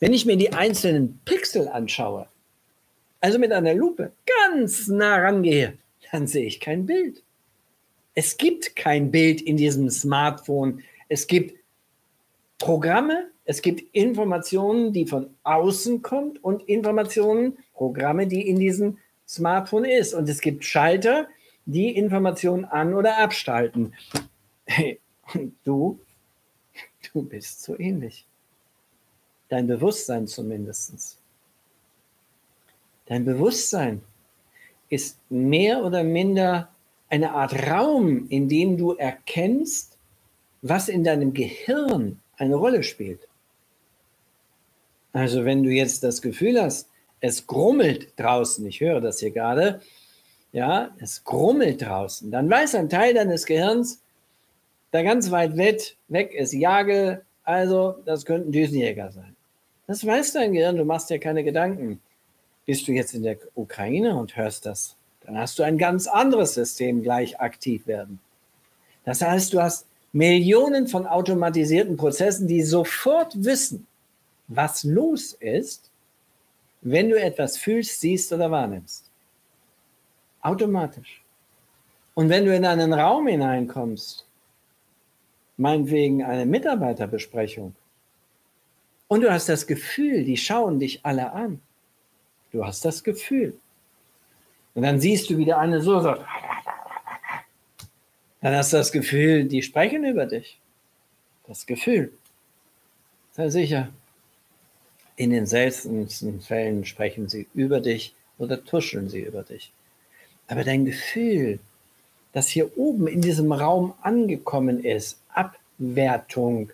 Wenn ich mir die einzelnen Pixel anschaue, also mit einer Lupe ganz nah rangehe, dann sehe ich kein Bild. Es gibt kein Bild in diesem Smartphone. Es gibt Programme, es gibt Informationen, die von außen kommen und Informationen, Programme, die in diesem Smartphone ist. Und es gibt Schalter, die Informationen an- oder abstalten. Und du, du bist so ähnlich. Dein Bewusstsein zumindest. Dein Bewusstsein ist mehr oder minder eine Art Raum, in dem du erkennst, was in deinem Gehirn eine Rolle spielt. Also wenn du jetzt das Gefühl hast, es grummelt draußen, ich höre das hier gerade, ja, es grummelt draußen, dann weiß ein Teil deines Gehirns, Da ganz weit weg ist Jagel, also das könnten Düsenjäger sein. Das weiß dein Gehirn, du machst dir keine Gedanken. Bist du jetzt in der Ukraine und hörst das, dann hast du ein ganz anderes System gleich aktiv werden. Das heißt, du hast Millionen von automatisierten Prozessen, die sofort wissen, was los ist, wenn du etwas fühlst, siehst oder wahrnimmst. Automatisch. Und wenn du in einen Raum hineinkommst, meinetwegen eine Mitarbeiterbesprechung, und du hast das Gefühl, die schauen dich alle an. Du hast das Gefühl. Und dann siehst du, wie der eine so sagt. Dann hast du das Gefühl, die sprechen über dich. Das Gefühl. Sei sicher, in den seltensten Fällen sprechen sie über dich oder tuscheln sie über dich. Aber dein Gefühl, das hier oben in diesem Raum angekommen ist, Abwertung,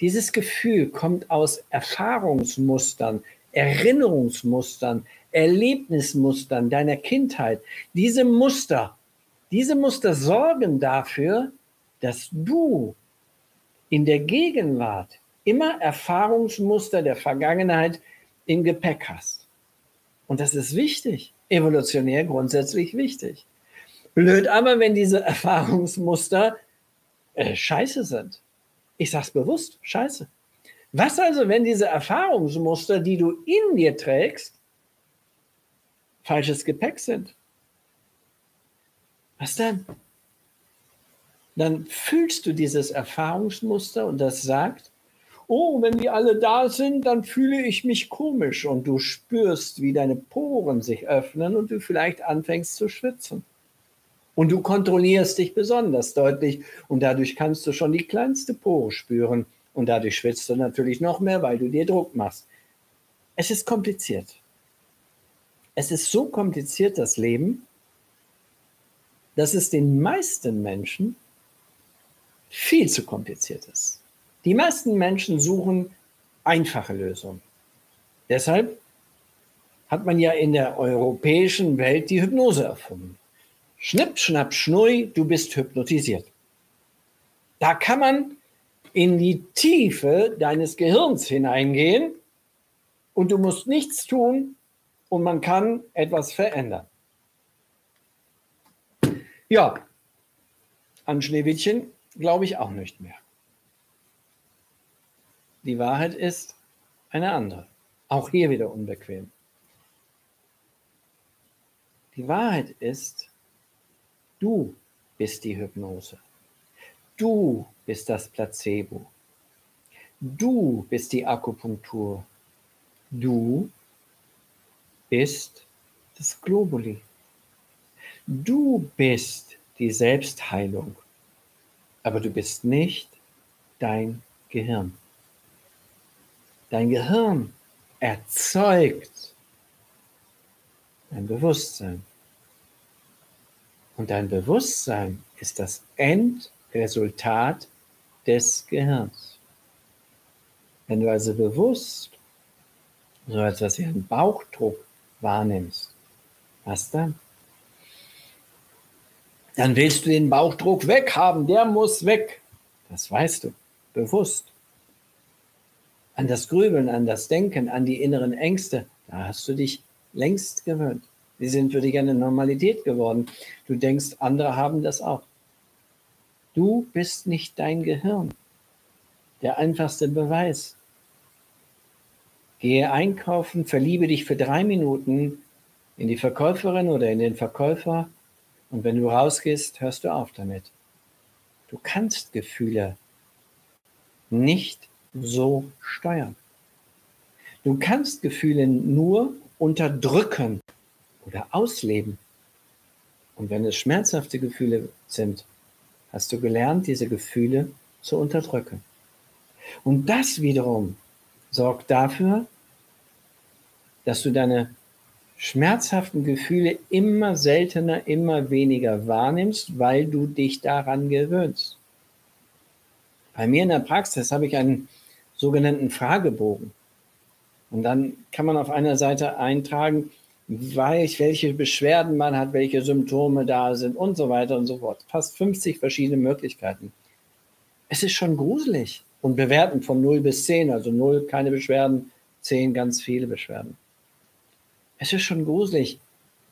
dieses Gefühl kommt aus Erfahrungsmustern, Erinnerungsmustern, Erlebnismustern deiner Kindheit. Diese Muster, diese Muster sorgen dafür, dass du in der Gegenwart immer Erfahrungsmuster der Vergangenheit im Gepäck hast. Und das ist wichtig, evolutionär grundsätzlich wichtig. Blöd aber, wenn diese Erfahrungsmuster äh, scheiße sind. Ich sage es bewusst, scheiße. Was also, wenn diese Erfahrungsmuster, die du in dir trägst, falsches Gepäck sind? Was dann? Dann fühlst du dieses Erfahrungsmuster und das sagt, oh, wenn die alle da sind, dann fühle ich mich komisch und du spürst, wie deine Poren sich öffnen und du vielleicht anfängst zu schwitzen. Und du kontrollierst dich besonders deutlich und dadurch kannst du schon die kleinste Pore spüren und dadurch schwitzt du natürlich noch mehr, weil du dir Druck machst. Es ist kompliziert. Es ist so kompliziert, das Leben, dass es den meisten Menschen viel zu kompliziert ist. Die meisten Menschen suchen einfache Lösungen. Deshalb hat man ja in der europäischen Welt die Hypnose erfunden. Schnipp, schnapp, schnui, du bist hypnotisiert. Da kann man in die Tiefe deines Gehirns hineingehen und du musst nichts tun und man kann etwas verändern. Ja, an Schneewittchen glaube ich auch nicht mehr. Die Wahrheit ist eine andere. Auch hier wieder unbequem. Die Wahrheit ist, Du bist die Hypnose. Du bist das Placebo. Du bist die Akupunktur. Du bist das Globuli. Du bist die Selbstheilung. Aber du bist nicht dein Gehirn. Dein Gehirn erzeugt dein Bewusstsein. Und dein Bewusstsein ist das Endresultat des Gehirns. Wenn du also bewusst so etwas wie einen Bauchdruck wahrnimmst, was dann? Dann willst du den Bauchdruck weghaben, der muss weg. Das weißt du, bewusst. An das Grübeln, an das Denken, an die inneren Ängste, da hast du dich längst gewöhnt. Sie sind für dich eine Normalität geworden. Du denkst, andere haben das auch. Du bist nicht dein Gehirn. Der einfachste Beweis. Gehe einkaufen, verliebe dich für drei Minuten in die Verkäuferin oder in den Verkäufer und wenn du rausgehst, hörst du auf damit. Du kannst Gefühle nicht so steuern. Du kannst Gefühle nur unterdrücken oder ausleben. Und wenn es schmerzhafte Gefühle sind, hast du gelernt, diese Gefühle zu unterdrücken. Und das wiederum sorgt dafür, dass du deine schmerzhaften Gefühle immer seltener, immer weniger wahrnimmst, weil du dich daran gewöhnst. Bei mir in der Praxis habe ich einen sogenannten Fragebogen. Und dann kann man auf einer Seite eintragen, weiß, welche Beschwerden man hat, welche Symptome da sind und so weiter und so fort. Fast 50 verschiedene Möglichkeiten. Es ist schon gruselig. Und bewerten von 0 bis 10, also 0 keine Beschwerden, 10 ganz viele Beschwerden. Es ist schon gruselig,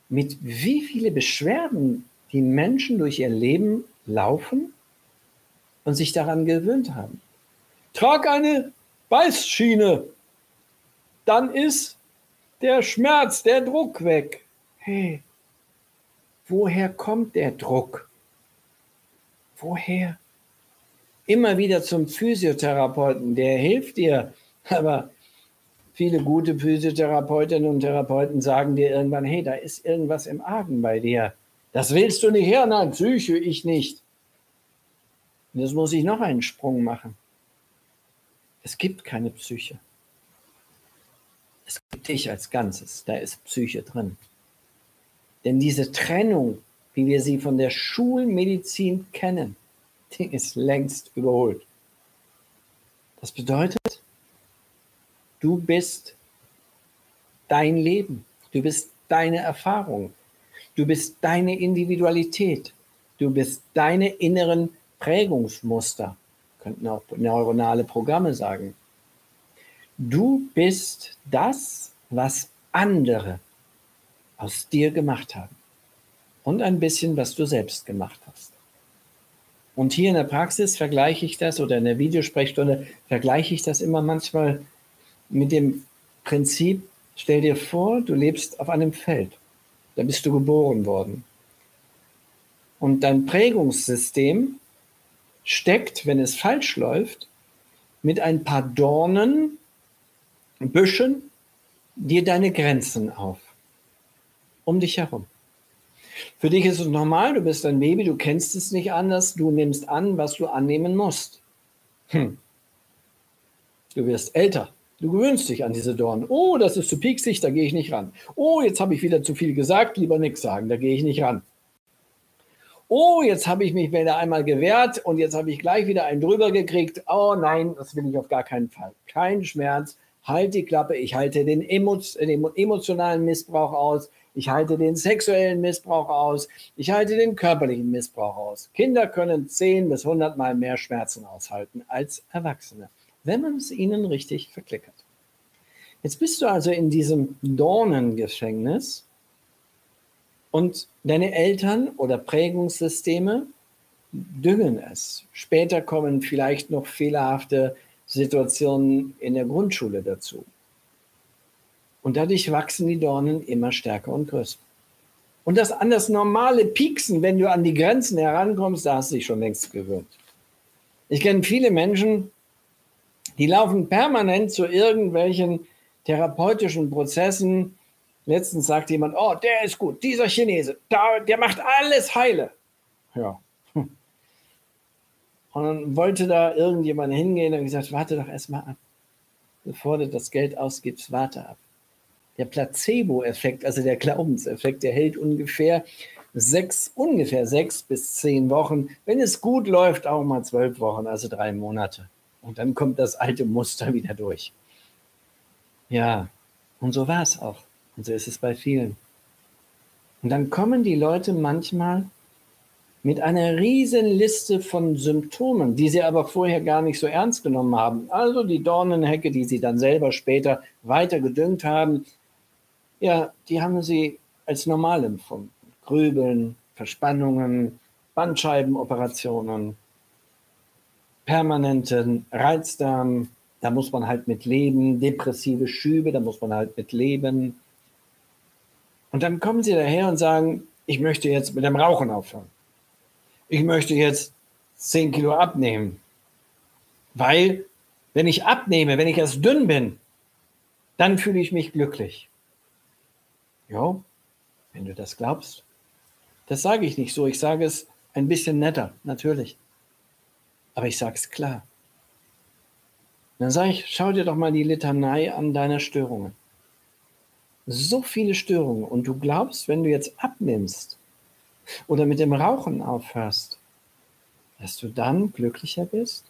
mit wie viele Beschwerden die Menschen durch ihr Leben laufen und sich daran gewöhnt haben. Trag eine Beißschiene, dann ist der Schmerz, der Druck weg. Hey, woher kommt der Druck? Woher? Immer wieder zum Physiotherapeuten, der hilft dir, aber viele gute Physiotherapeutinnen und Therapeuten sagen dir irgendwann, hey, da ist irgendwas im Argen bei dir. Das willst du nicht hören, nein, Psyche, ich nicht. Und jetzt muss ich noch einen Sprung machen. Es gibt keine Psyche. Es gibt dich als Ganzes, da ist Psyche drin. Denn diese Trennung, wie wir sie von der Schulmedizin kennen, die ist längst überholt. Das bedeutet, Du bist dein Leben. Du bist deine Erfahrung. Du bist deine Individualität. Du bist deine inneren Prägungsmuster. Könnten auch neuronale Programme sagen. Du bist das, was andere aus dir gemacht haben. Und ein bisschen, was du selbst gemacht hast. Und hier in der Praxis vergleiche ich das oder in der Videosprechstunde vergleiche ich das immer manchmal mit dem Prinzip, stell dir vor, du lebst auf einem Feld. Da bist du geboren worden. Und dein Prägungssystem steckt, wenn es falsch läuft, mit ein paar Dornen, Büschen, dir deine Grenzen auf. Um dich herum. Für dich ist es normal, du bist ein Baby, du kennst es nicht anders, du nimmst an, was du annehmen musst. Hm. Du wirst älter, Du gewöhnst dich an diese Dornen. Oh, das ist zu pieksig, da gehe ich nicht ran. Oh, jetzt habe ich wieder zu viel gesagt, lieber nichts sagen, da gehe ich nicht ran. Oh, jetzt habe ich mich wieder einmal gewehrt und jetzt habe ich gleich wieder einen drüber gekriegt. Oh nein, das will ich auf gar keinen Fall. Kein Schmerz, halt die Klappe, ich halte den, emotionalen Missbrauch aus, ich halte den sexuellen Missbrauch aus, ich halte den körperlichen Missbrauch aus. Kinder können 10 bis 100 Mal mehr Schmerzen aushalten als Erwachsene wenn man es ihnen richtig verklickert. Jetzt bist du also in diesem Dornengefängnis und deine Eltern oder Prägungssysteme düngen es. Später kommen vielleicht noch fehlerhafte Situationen in der Grundschule dazu. Und dadurch wachsen die Dornen immer stärker und größer. Und das an das normale Pieksen, wenn du an die Grenzen herankommst, da hast du dich schon längst gewöhnt. Ich kenne viele Menschen, die laufen permanent zu irgendwelchen therapeutischen Prozessen. Letztens sagt jemand, oh, der ist gut, dieser Chinese, der macht alles heile. Ja. Und dann wollte da irgendjemand hingehen und gesagt, warte doch erstmal ab. Bevor du das Geld ausgibst, warte ab. Der Placebo-Effekt, also der Glaubenseffekt, der hält ungefähr sechs, ungefähr sechs bis zehn Wochen. Wenn es gut läuft, auch mal zwölf Wochen, also drei Monate. Und dann kommt das alte Muster wieder durch. Ja, und so war es auch. Und so ist es bei vielen. Und dann kommen die Leute manchmal mit einer riesen Liste von Symptomen, die sie aber vorher gar nicht so ernst genommen haben. Also die Dornenhecke, die sie dann selber später weiter gedüngt haben, ja, die haben sie als normal empfunden. Grübeln, Verspannungen, Bandscheibenoperationen, permanenten Reizdarm, da muss man halt mit leben, depressive Schübe, da muss man halt mit leben. Und dann kommen sie daher und sagen, ich möchte jetzt mit dem Rauchen aufhören. Ich möchte jetzt 10 Kilo abnehmen. Weil, wenn ich abnehme, wenn ich erst dünn bin, dann fühle ich mich glücklich. Ja, wenn du das glaubst. Das sage ich nicht so, ich sage es ein bisschen netter, natürlich. Aber ich sage es klar. Dann sage ich, schau dir doch mal die Litanei an deiner Störungen. So viele Störungen. Und du glaubst, wenn du jetzt abnimmst oder mit dem Rauchen aufhörst, dass du dann glücklicher bist?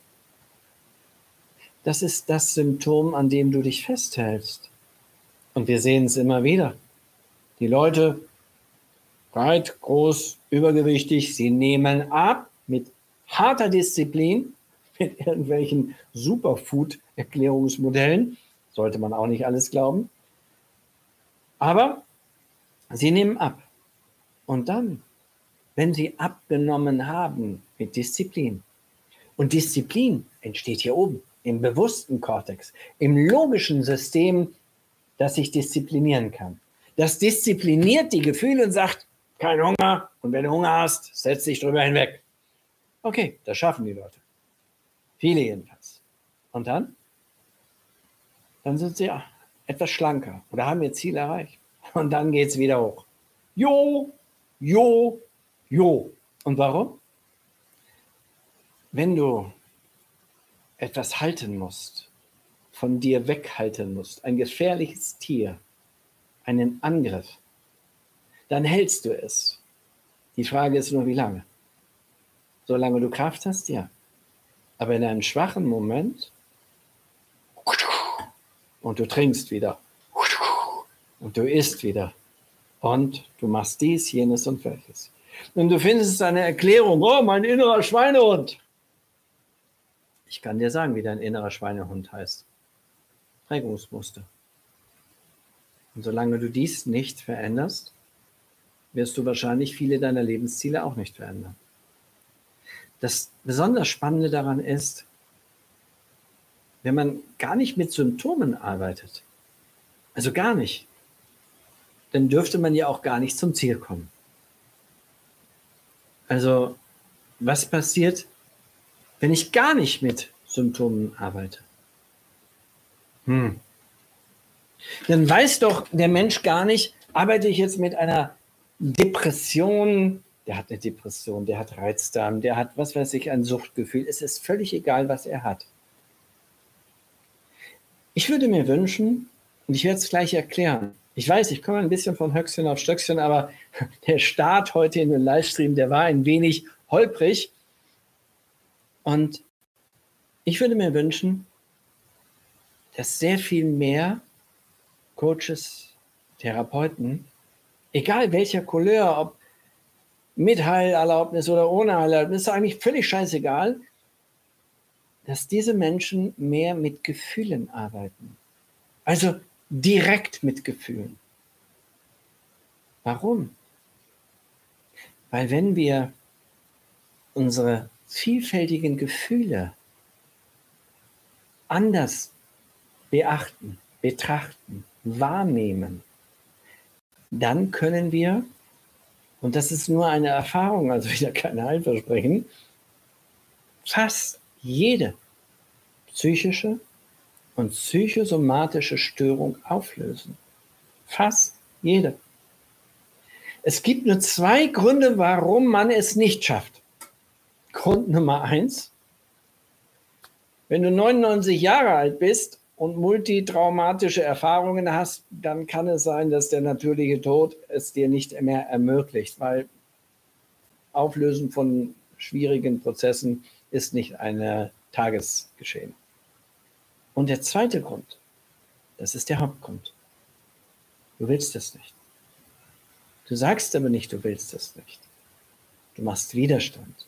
Das ist das Symptom, an dem du dich festhältst. Und wir sehen es immer wieder. Die Leute, breit, groß, übergewichtig, sie nehmen ab mit harter Disziplin mit irgendwelchen Superfood-Erklärungsmodellen. Sollte man auch nicht alles glauben. Aber sie nehmen ab. Und dann, wenn sie abgenommen haben mit Disziplin, und Disziplin entsteht hier oben im bewussten Kortex, im logischen System, das sich disziplinieren kann. Das diszipliniert die Gefühle und sagt, kein Hunger und wenn du Hunger hast, setz dich drüber hinweg. Okay, das schaffen die Leute. Viele jedenfalls. Und dann? Dann sind sie etwas schlanker oder haben ihr Ziel erreicht. Und dann geht es wieder hoch. Jo, jo, jo. Und warum? Wenn du etwas halten musst, von dir weghalten musst, ein gefährliches Tier, einen Angriff, dann hältst du es. Die Frage ist nur, wie lange. Solange du Kraft hast, ja. Aber in einem schwachen Moment und du trinkst wieder und du isst wieder und du machst dies, jenes und welches. Und du findest eine Erklärung, oh, mein innerer Schweinehund. Ich kann dir sagen, wie dein innerer Schweinehund heißt. Prägungsmuster. Und solange du dies nicht veränderst, wirst du wahrscheinlich viele deiner Lebensziele auch nicht verändern. Das besonders Spannende daran ist, wenn man gar nicht mit Symptomen arbeitet, also gar nicht, dann dürfte man ja auch gar nicht zum Ziel kommen. Also was passiert, wenn ich gar nicht mit Symptomen arbeite? Hm. Dann weiß doch der Mensch gar nicht, arbeite ich jetzt mit einer Depression, der hat eine Depression, der hat Reizdarm, der hat, was weiß ich, ein Suchtgefühl. Es ist völlig egal, was er hat. Ich würde mir wünschen, und ich werde es gleich erklären, ich weiß, ich komme ein bisschen von Höchstchen auf Stöckchen, aber der Start heute in den Livestream, der war ein wenig holprig. Und ich würde mir wünschen, dass sehr viel mehr Coaches, Therapeuten, egal welcher Couleur, ob mit Heilerlaubnis oder ohne Heilerlaubnis, ist eigentlich völlig scheißegal, dass diese Menschen mehr mit Gefühlen arbeiten. Also direkt mit Gefühlen. Warum? Weil wenn wir unsere vielfältigen Gefühle anders beachten, betrachten, wahrnehmen, dann können wir, und das ist nur eine Erfahrung, also wieder kein Heilversprechen, fast jede psychische und psychosomatische Störung auflösen. Fast jede. Es gibt nur zwei Gründe, warum man es nicht schafft. Grund Nummer eins, wenn du 99 Jahre alt bist und multitraumatische Erfahrungen hast, dann kann es sein, dass der natürliche Tod es dir nicht mehr ermöglicht, weil Auflösen von schwierigen Prozessen ist nicht ein Tagesgeschehen. Und der zweite Grund, das ist der Hauptgrund. Du willst es nicht. Du sagst aber nicht, du willst es nicht. Du machst Widerstand.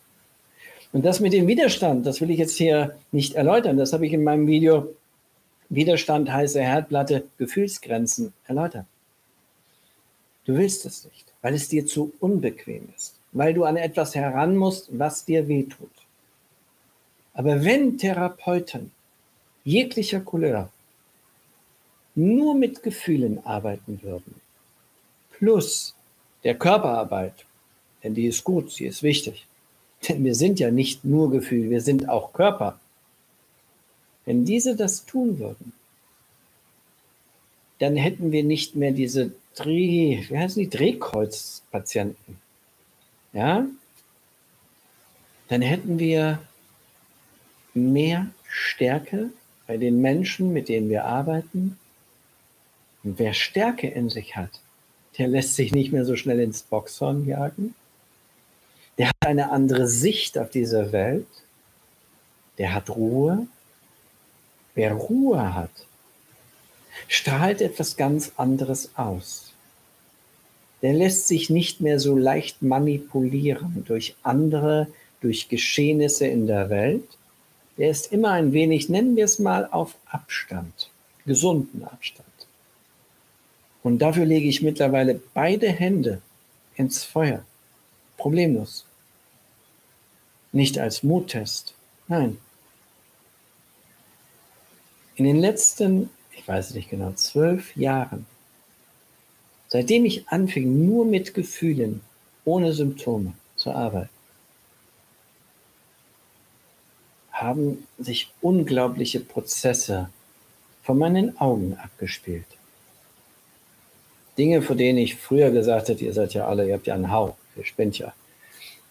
Und das mit dem Widerstand, das will ich jetzt hier nicht erläutern. Das habe ich in meinem Video Widerstand heiße Herdplatte, Gefühlsgrenzen erläutert. Du willst es nicht, weil es dir zu unbequem ist, weil du an etwas heran musst, was dir wehtut. Aber wenn Therapeuten jeglicher Couleur nur mit Gefühlen arbeiten würden, plus der Körperarbeit, denn die ist gut, sie ist wichtig, denn wir sind ja nicht nur Gefühl, wir sind auch Körper. Wenn diese das tun würden, dann hätten wir nicht mehr diese Dreh, wie heißen die Drehkreuzpatienten. Ja? Dann hätten wir mehr Stärke bei den Menschen, mit denen wir arbeiten. Und wer Stärke in sich hat, der lässt sich nicht mehr so schnell ins Boxhorn jagen. Der hat eine andere Sicht auf diese Welt. Der hat Ruhe. Wer Ruhe hat, strahlt etwas ganz anderes aus. Der lässt sich nicht mehr so leicht manipulieren durch andere, durch Geschehnisse in der Welt. Der ist immer ein wenig, nennen wir es mal, auf Abstand, gesunden Abstand. Und dafür lege ich mittlerweile beide Hände ins Feuer. Problemlos. Nicht als Muttest. Nein. In den letzten, ich weiß nicht genau, zwölf Jahren, seitdem ich anfing, nur mit Gefühlen, ohne Symptome zu arbeiten, haben sich unglaubliche Prozesse vor meinen Augen abgespielt. Dinge, von denen ich früher gesagt hätte, ihr seid ja alle, ihr habt ja einen Hau, ihr spinnt ja.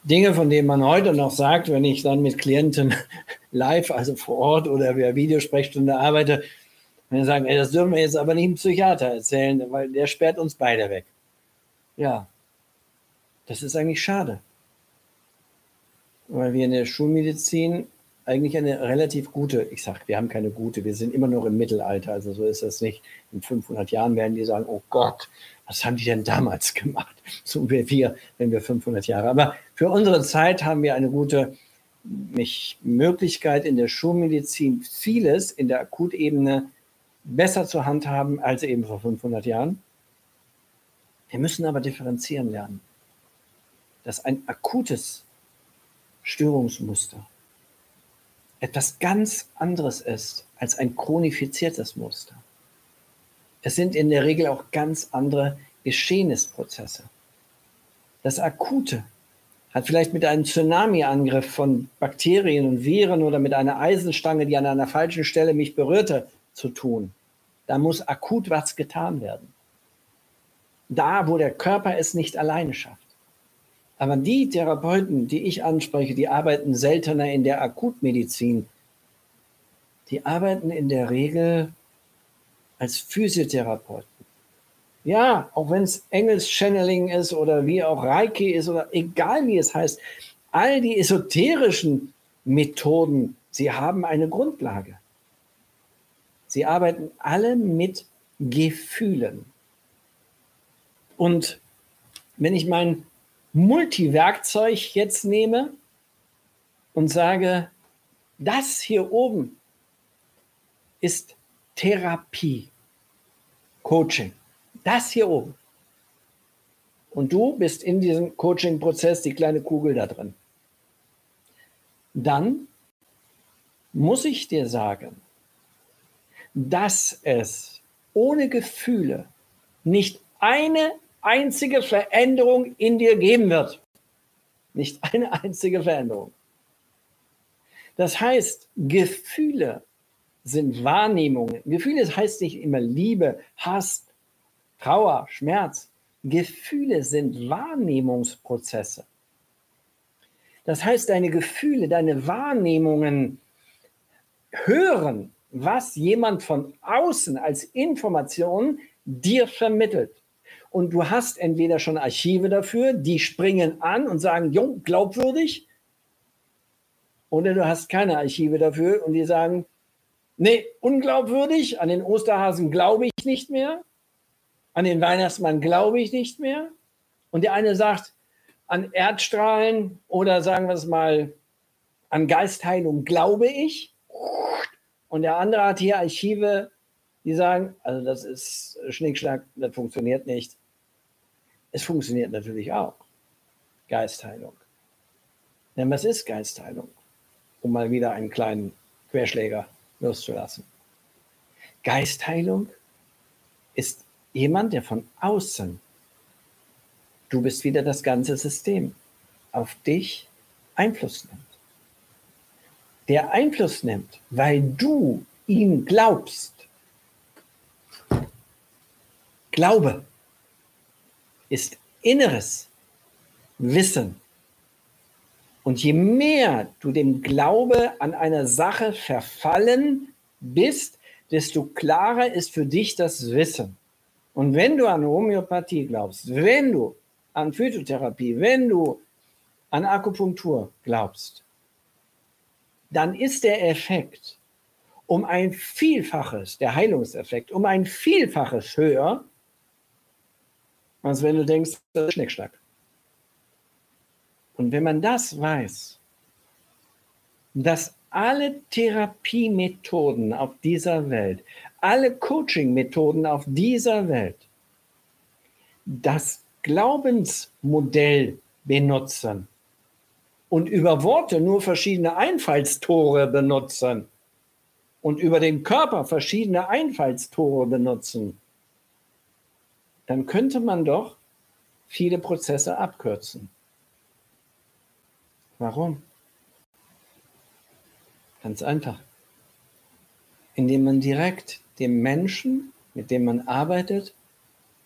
Dinge, von denen man heute noch sagt, wenn ich dann mit Klienten live, also vor Ort oder via Videosprechstunde arbeite, wenn sie sagen, ey, das dürfen wir jetzt aber nicht dem Psychiater erzählen, weil der sperrt uns beide weg. Ja, das ist eigentlich schade. Weil wir in der Schulmedizin eigentlich eine relativ gute, ich sage, wir haben keine gute, wir sind immer noch im Mittelalter, also so ist das nicht. In 500 Jahren werden die sagen, oh Gott, was haben die denn damals gemacht? So wie wir, wenn wir 500 Jahre. Aber für unsere Zeit haben wir eine gute Möglichkeit in der Schulmedizin, vieles in der Akutebene besser zu handhaben als eben vor 500 Jahren. Wir müssen aber differenzieren lernen, dass ein akutes Störungsmuster etwas ganz anderes ist als ein chronifiziertes Muster. Es sind in der Regel auch ganz andere Geschehnisprozesse. Das Akute hat vielleicht mit einem Tsunami-Angriff von Bakterien und Viren oder mit einer Eisenstange, die an einer falschen Stelle mich berührte, zu tun. Da muss akut was getan werden. Da, wo der Körper es nicht alleine schafft. Aber die Therapeuten, die ich anspreche, die arbeiten seltener in der Akutmedizin. Die arbeiten in der Regel als Physiotherapeuten. Ja, auch wenn es Engels-Channeling ist oder wie auch Reiki ist oder egal wie es heißt, all die esoterischen Methoden, sie haben eine Grundlage. Sie arbeiten alle mit Gefühlen. Und wenn ich mein Multiwerkzeug jetzt nehme und sage, das hier oben ist Therapie, Coaching. Das hier oben. Und du bist in diesem Coaching-Prozess die kleine Kugel da drin. Dann muss ich dir sagen, dass es ohne Gefühle nicht eine einzige Veränderung in dir geben wird. Nicht eine einzige Veränderung. Das heißt, Gefühle sind Wahrnehmungen. Gefühle heißt nicht immer Liebe, Hass, Trauer, Schmerz. Gefühle sind Wahrnehmungsprozesse. Das heißt, deine Gefühle, deine Wahrnehmungen hören, was jemand von außen als Information dir vermittelt. Und du hast entweder schon Archive dafür, die springen an und sagen, jo, glaubwürdig. Oder du hast keine Archive dafür und die sagen, nee, unglaubwürdig, an den Osterhasen glaube ich nicht mehr, an den Weihnachtsmann glaube ich nicht mehr. Und der eine sagt, an Erdstrahlen oder sagen wir es mal, an Geistheilung glaube ich. Und der andere hat hier Archive, die sagen, also das ist Schnickschnack, das funktioniert nicht. Es funktioniert natürlich auch. Geistheilung. Denn was ist Geistheilung? Um mal wieder einen kleinen Querschläger loszulassen. Geistheilung ist jemand, der von außen, du bist wieder das ganze System, auf dich Einfluss nimmt. Der Einfluss nimmt, weil du ihm glaubst. Glaube ist inneres Wissen. Und je mehr du dem Glaube an eine Sache verfallen bist, desto klarer ist für dich das Wissen. Und wenn du an Homöopathie glaubst, wenn du an Phytotherapie, wenn du an Akupunktur glaubst, dann ist der Effekt um ein Vielfaches, der Heilungseffekt, um ein Vielfaches höher, als wenn du denkst, das ist Schnickschnack. Und wenn man das weiß, dass alle Therapiemethoden auf dieser Welt, alle Coaching-Methoden auf dieser Welt das Glaubensmodell benutzen und über Worte nur verschiedene Einfallstore benutzen und über den Körper verschiedene Einfallstore benutzen, dann könnte man doch viele Prozesse abkürzen. Warum? Ganz einfach. Indem man direkt dem Menschen, mit dem man arbeitet,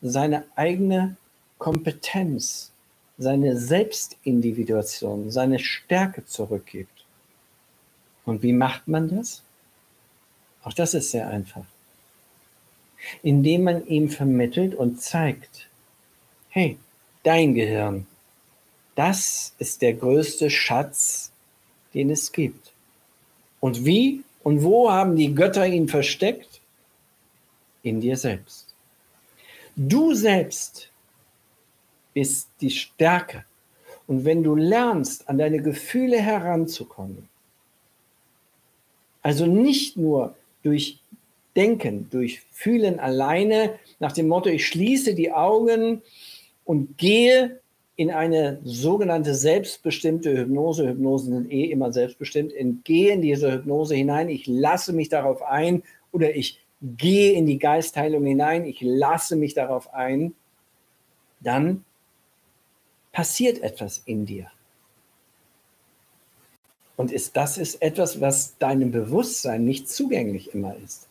seine eigene Kompetenz, seine Selbstindividuation, seine Stärke zurückgibt. Und wie macht man das? Auch das ist sehr einfach. Indem man ihm vermittelt und zeigt, hey, dein Gehirn, das ist der größte Schatz, den es gibt. Und wie und wo haben die Götter ihn versteckt? In dir selbst. Du selbst bist die Stärke. Und wenn du lernst, an deine Gefühle heranzukommen, also nicht nur durch Denken, durch Fühlen alleine, nach dem Motto, ich schließe die Augen und gehe in eine sogenannte selbstbestimmte Hypnose, Hypnosen sind eh immer selbstbestimmt, in, gehe in diese Hypnose hinein, ich lasse mich darauf ein oder ich gehe in die Geistheilung hinein, ich lasse mich darauf ein, dann passiert etwas in dir. Und ist, das ist etwas, was deinem Bewusstsein nicht zugänglich immer ist.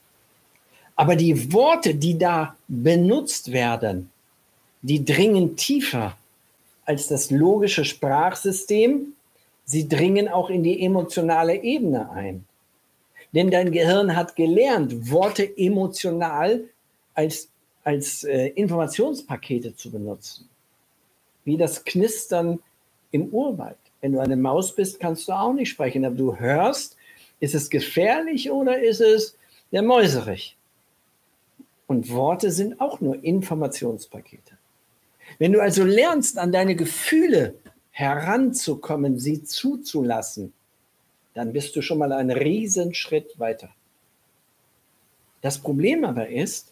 Aber die Worte, die da benutzt werden, die dringen tiefer als das logische Sprachsystem. Sie dringen auch in die emotionale Ebene ein. Denn dein Gehirn hat gelernt, Worte emotional als, als äh, Informationspakete zu benutzen. Wie das Knistern im Urwald. Wenn du eine Maus bist, kannst du auch nicht sprechen, aber du hörst, ist es gefährlich oder ist es der Mäuserich? Und Worte sind auch nur Informationspakete. Wenn du also lernst, an deine Gefühle heranzukommen, sie zuzulassen, dann bist du schon mal einen Riesenschritt weiter. Das Problem aber ist,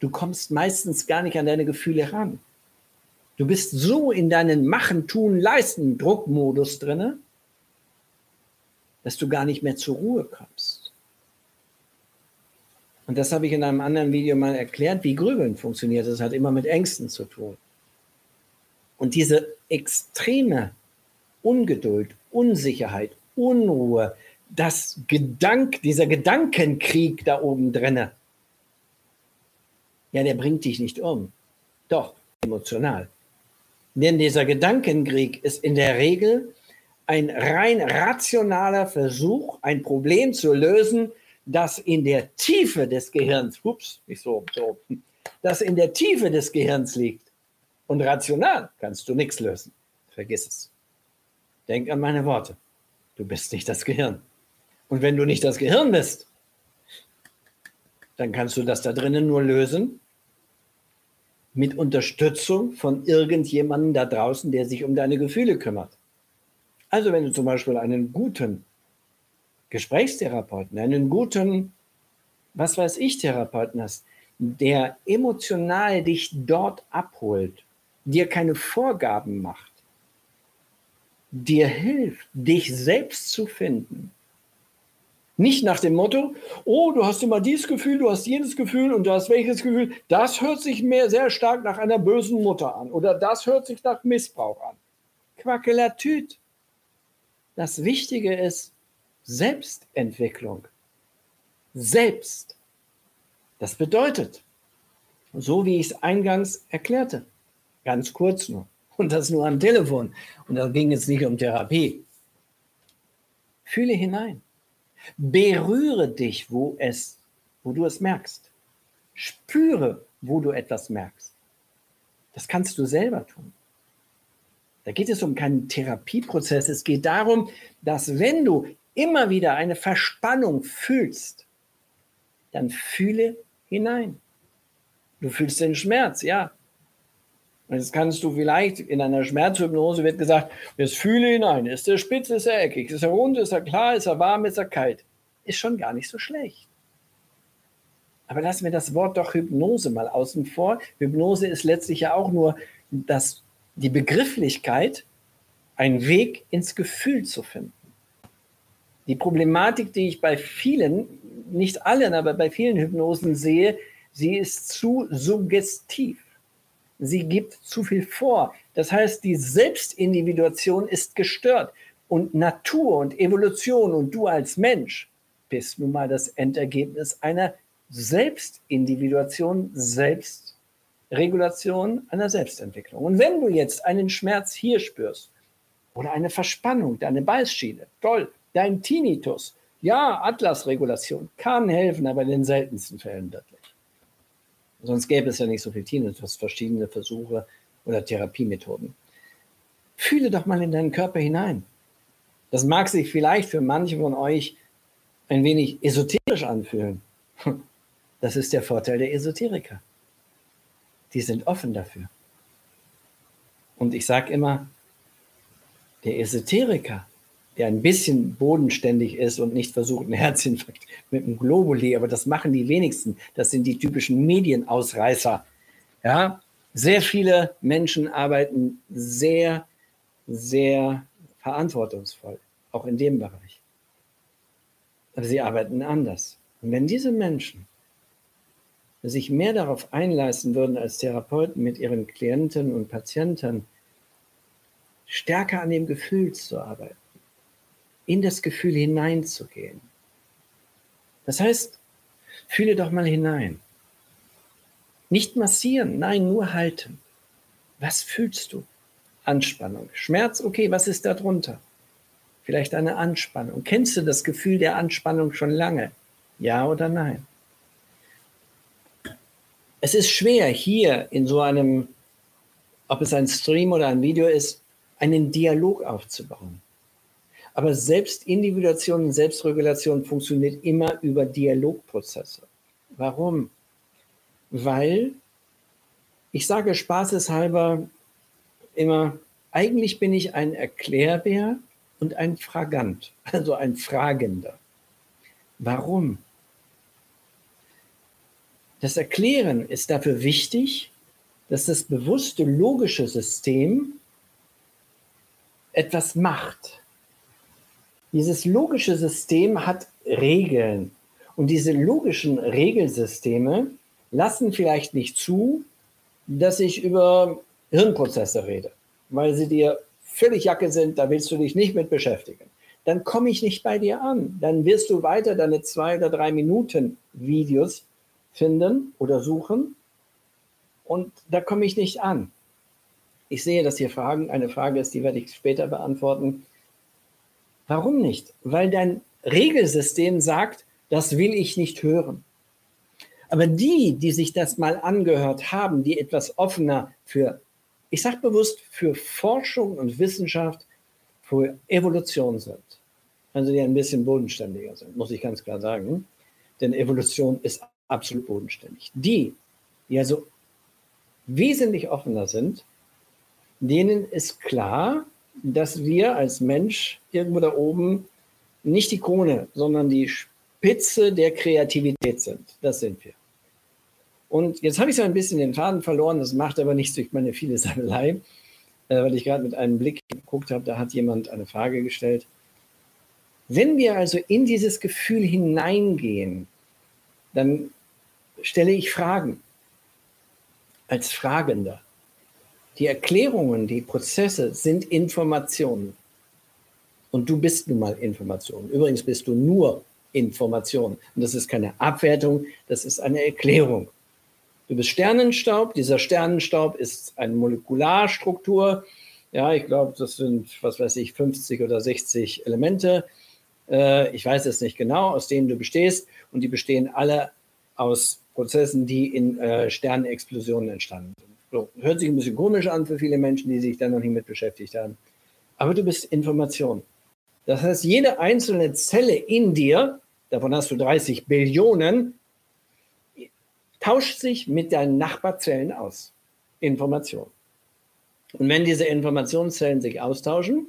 du kommst meistens gar nicht an deine Gefühle ran. Du bist so in deinen Machen, Tun, Leisten Druckmodus drinne, dass du gar nicht mehr zur Ruhe kommst. Und das habe ich in einem anderen Video mal erklärt, wie Grübeln funktioniert. Das hat immer mit Ängsten zu tun. Und diese extreme Ungeduld, Unsicherheit, Unruhe, das Gedank, dieser Gedankenkrieg da oben drinne, ja, der bringt dich nicht um. Doch, emotional. Denn dieser Gedankenkrieg ist in der Regel ein rein rationaler Versuch, ein Problem zu lösen, das in der Tiefe des Gehirns, ups, nicht so, so, das in der Tiefe des Gehirns liegt. Und rational kannst du nichts lösen. Vergiss es. Denk an meine Worte. Du bist nicht das Gehirn. Und wenn du nicht das Gehirn bist, dann kannst du das da drinnen nur lösen mit Unterstützung von irgendjemandem da draußen, der sich um deine Gefühle kümmert. Also wenn du zum Beispiel einen guten Gesprächstherapeuten, einen guten, was weiß ich, Therapeuten hast, der emotional dich dort abholt, dir keine Vorgaben macht, dir hilft, dich selbst zu finden. Nicht nach dem Motto, oh, du hast immer dieses Gefühl, du hast jenes Gefühl und du hast welches Gefühl. Das hört sich mehr sehr stark nach einer bösen Mutter an oder das hört sich nach Missbrauch an. Quackelatüt. Das Wichtige ist Selbstentwicklung. Selbst. Das bedeutet, so wie ich es eingangs erklärte, ganz kurz nur, und das nur am Telefon. Und da ging es nicht um Therapie. Fühle hinein. Berühre dich, wo es, wo du es merkst. Spüre, wo du etwas merkst. Das kannst du selber tun. Da geht es um keinen Therapieprozess. Es geht darum, dass wenn du immer wieder eine Verspannung fühlst, dann fühle hinein. Du fühlst den Schmerz, ja. Jetzt kannst du vielleicht in einer Schmerzhypnose wird gesagt, jetzt fühle hinein, ist er spitz, ist er eckig, ist er rund, ist er klar, ist er warm, ist er kalt. Ist schon gar nicht so schlecht. Aber lassen wir das Wort doch Hypnose mal außen vor. Hypnose ist letztlich ja auch nur das, die Begrifflichkeit, einen Weg ins Gefühl zu finden. Die Problematik, die ich bei vielen, nicht allen, aber bei vielen Hypnosen sehe, sie ist zu suggestiv sie gibt zu viel vor. Das heißt, die Selbstindividuation ist gestört. Und Natur und Evolution und du als Mensch bist nun mal das Endergebnis einer Selbstindividuation, Selbstregulation, einer Selbstentwicklung. Und wenn du jetzt einen Schmerz hier spürst oder eine Verspannung, deine Beißschiene, toll, dein Tinnitus, ja, Atlasregulation kann helfen, aber in den seltensten Fällen wirklich. Sonst gäbe es ja nicht so viel Tinnitus, verschiedene Versuche oder Therapiemethoden. Fühle doch mal in deinen Körper hinein. Das mag sich vielleicht für manche von euch ein wenig esoterisch anfühlen. Das ist der Vorteil der Esoteriker. Die sind offen dafür. Und ich sage immer, der Esoteriker der ein bisschen bodenständig ist und nicht versucht, einen Herzinfarkt mit einem Globuli, aber das machen die wenigsten. Das sind die typischen Medienausreißer. Ja, sehr viele Menschen arbeiten sehr, sehr verantwortungsvoll, auch in dem Bereich. Aber sie arbeiten anders. Und wenn diese Menschen sich mehr darauf einleisten würden, als Therapeuten mit ihren Klienten und Patienten stärker an dem Gefühl zu arbeiten, in das Gefühl hineinzugehen. Das heißt, fühle doch mal hinein. Nicht massieren, nein, nur halten. Was fühlst du? Anspannung. Schmerz, okay, was ist da drunter? Vielleicht eine Anspannung. Kennst du das Gefühl der Anspannung schon lange? Ja oder nein? Es ist schwer, hier in so einem, ob es ein Stream oder ein Video ist, einen Dialog aufzubauen. Aber Selbstindividuation und Selbstregulation funktioniert immer über Dialogprozesse. Warum? Weil ich sage spaßeshalber immer, eigentlich bin ich ein Erklärbär und ein Fragant, also ein Fragender. Warum? Das Erklären ist dafür wichtig, dass das bewusste logische System etwas macht. Dieses logische System hat Regeln. Und diese logischen Regelsysteme lassen vielleicht nicht zu, dass ich über Hirnprozesse rede, weil sie dir völlig Jacke sind, da willst du dich nicht mit beschäftigen. Dann komme ich nicht bei dir an. Dann wirst du weiter deine zwei oder drei Minuten Videos finden oder suchen und da komme ich nicht an. Ich sehe, dass hier Fragen, eine Frage ist, die werde ich später beantworten. Warum nicht? Weil dein Regelsystem sagt, das will ich nicht hören. Aber die, die sich das mal angehört haben, die etwas offener für, ich sage bewusst, für Forschung und Wissenschaft, für Evolution sind, also die ein bisschen bodenständiger sind, muss ich ganz klar sagen, denn Evolution ist absolut bodenständig. Die, die also wesentlich offener sind, denen ist klar, dass wir als Mensch irgendwo da oben nicht die Krone, sondern die Spitze der Kreativität sind. Das sind wir. Und jetzt habe ich so ein bisschen den Faden verloren, das macht aber nichts durch meine viele Sammelei, äh, weil ich gerade mit einem Blick geguckt habe, da hat jemand eine Frage gestellt. Wenn wir also in dieses Gefühl hineingehen, dann stelle ich Fragen als Fragender. Die Erklärungen, die Prozesse sind Informationen. Und du bist nun mal Information. Übrigens bist du nur Information. Und das ist keine Abwertung, das ist eine Erklärung. Du bist Sternenstaub. Dieser Sternenstaub ist eine Molekularstruktur. Ja, ich glaube, das sind, was weiß ich, 50 oder 60 Elemente. Äh, ich weiß es nicht genau, aus denen du bestehst. Und die bestehen alle aus Prozessen, die in äh, Sternenexplosionen entstanden sind. So, hört sich ein bisschen komisch an für viele Menschen, die sich da noch nicht mit beschäftigt haben. Aber du bist Information. Das heißt, jede einzelne Zelle in dir, davon hast du 30 Billionen, tauscht sich mit deinen Nachbarzellen aus. Information. Und wenn diese Informationszellen sich austauschen,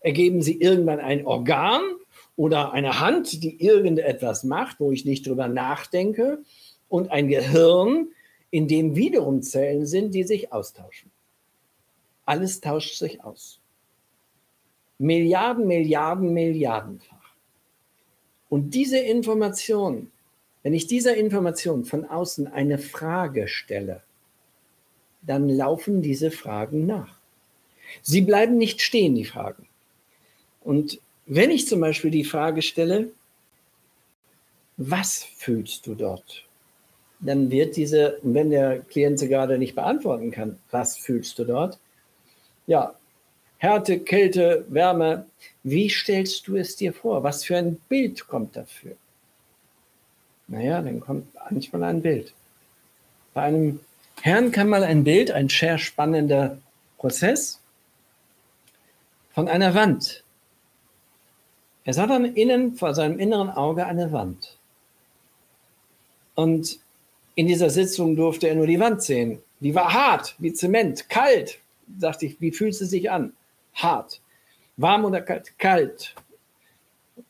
ergeben sie irgendwann ein Organ oder eine Hand, die irgendetwas macht, wo ich nicht drüber nachdenke, und ein Gehirn, in dem wiederum Zellen sind, die sich austauschen. Alles tauscht sich aus. Milliarden, Milliarden, Milliardenfach. Und diese Information, wenn ich dieser Information von außen eine Frage stelle, dann laufen diese Fragen nach. Sie bleiben nicht stehen, die Fragen. Und wenn ich zum Beispiel die Frage stelle, was fühlst du dort? Dann wird diese, wenn der Klient sie gerade nicht beantworten kann, was fühlst du dort? Ja, Härte, Kälte, Wärme. Wie stellst du es dir vor? Was für ein Bild kommt dafür? Naja, dann kommt manchmal ein Bild. Bei einem Herrn kann mal ein Bild, ein sehr spannender Prozess von einer Wand. Er sah dann innen vor seinem inneren Auge eine Wand. Und in dieser Sitzung durfte er nur die Wand sehen. Die war hart, wie Zement, kalt. Dachte ich, wie fühlt sie sich an? hart. Warm oder kalt? Kalt.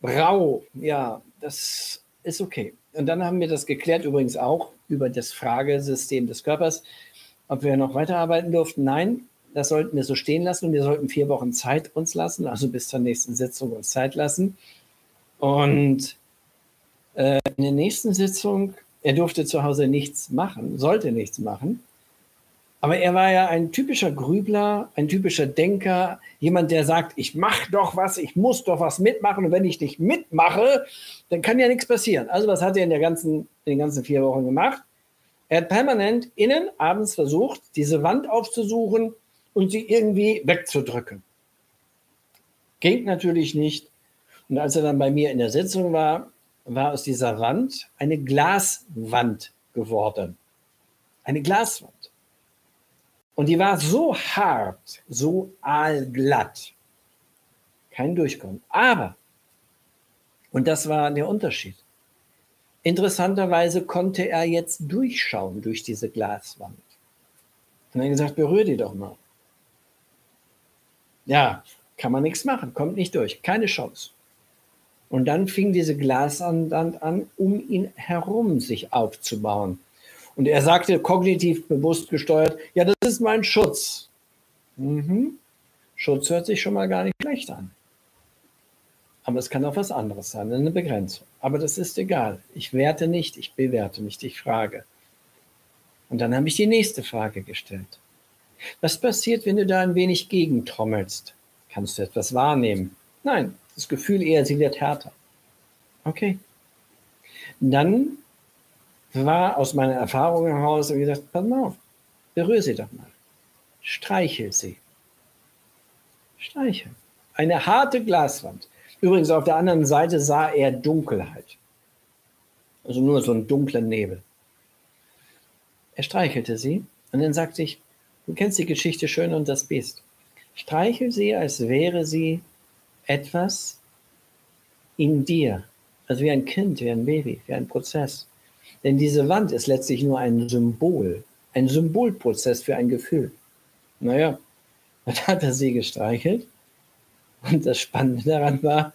Rau, ja, das ist okay. Und dann haben wir das geklärt, übrigens auch über das Fragesystem des Körpers, ob wir noch weiterarbeiten durften. Nein, das sollten wir so stehen lassen und wir sollten vier Wochen Zeit uns lassen, also bis zur nächsten Sitzung uns Zeit lassen. Und äh, in der nächsten Sitzung, er durfte zu Hause nichts machen, sollte nichts machen. Aber er war ja ein typischer Grübler, ein typischer Denker, jemand, der sagt, ich mache doch was, ich muss doch was mitmachen und wenn ich nicht mitmache, dann kann ja nichts passieren. Also was hat er in, der ganzen, in den ganzen vier Wochen gemacht? Er hat permanent innen abends versucht, diese Wand aufzusuchen und sie irgendwie wegzudrücken. Ging natürlich nicht. Und als er dann bei mir in der Sitzung war, war aus dieser Wand eine Glaswand geworden. Eine Glaswand. Und die war so hart, so aalglatt. Kein Durchkommen. Aber, und das war der Unterschied, interessanterweise konnte er jetzt durchschauen durch diese Glaswand. Und dann gesagt, berühr die doch mal. Ja, kann man nichts machen, kommt nicht durch, keine Chance. Und dann fing diese Glaswand an, um ihn herum sich aufzubauen. Und er sagte kognitiv bewusst gesteuert, ja, das ist mein Schutz. Mhm. Schutz hört sich schon mal gar nicht schlecht an. Aber es kann auch was anderes sein, eine Begrenzung. Aber das ist egal. Ich werte nicht, ich bewerte nicht, ich frage. Und dann habe ich die nächste Frage gestellt. Was passiert, wenn du da ein wenig gegentrommelst? Kannst du etwas wahrnehmen? Nein, das Gefühl eher, sie wird härter. Okay. Dann war aus meiner Erfahrung heraus und gesagt, pass mal auf, berühre sie doch mal. Streichel sie. Streichel. Eine harte Glaswand. Übrigens auf der anderen Seite sah er Dunkelheit. Also nur so ein dunkler Nebel. Er streichelte sie und dann sagte ich, du kennst die Geschichte Schön und das Biest. Streichel sie, als wäre sie etwas in dir. Also wie ein Kind, wie ein Baby, wie ein Prozess. Denn diese Wand ist letztlich nur ein Symbol, ein Symbolprozess für ein Gefühl. Naja, dann hat er sie gestreichelt. Und das Spannende daran war,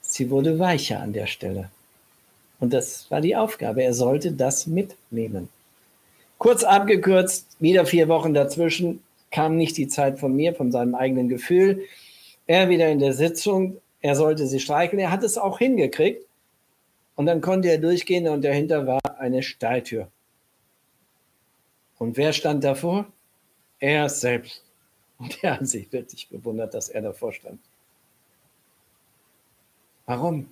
sie wurde weicher an der Stelle. Und das war die Aufgabe. Er sollte das mitnehmen. Kurz abgekürzt, wieder vier Wochen dazwischen, kam nicht die Zeit von mir, von seinem eigenen Gefühl. Er wieder in der Sitzung, er sollte sie streicheln. Er hat es auch hingekriegt. Und dann konnte er durchgehen und dahinter war eine Stahltür. Und wer stand davor? Er selbst. Und er hat sich wirklich bewundert, dass er davor stand. Warum?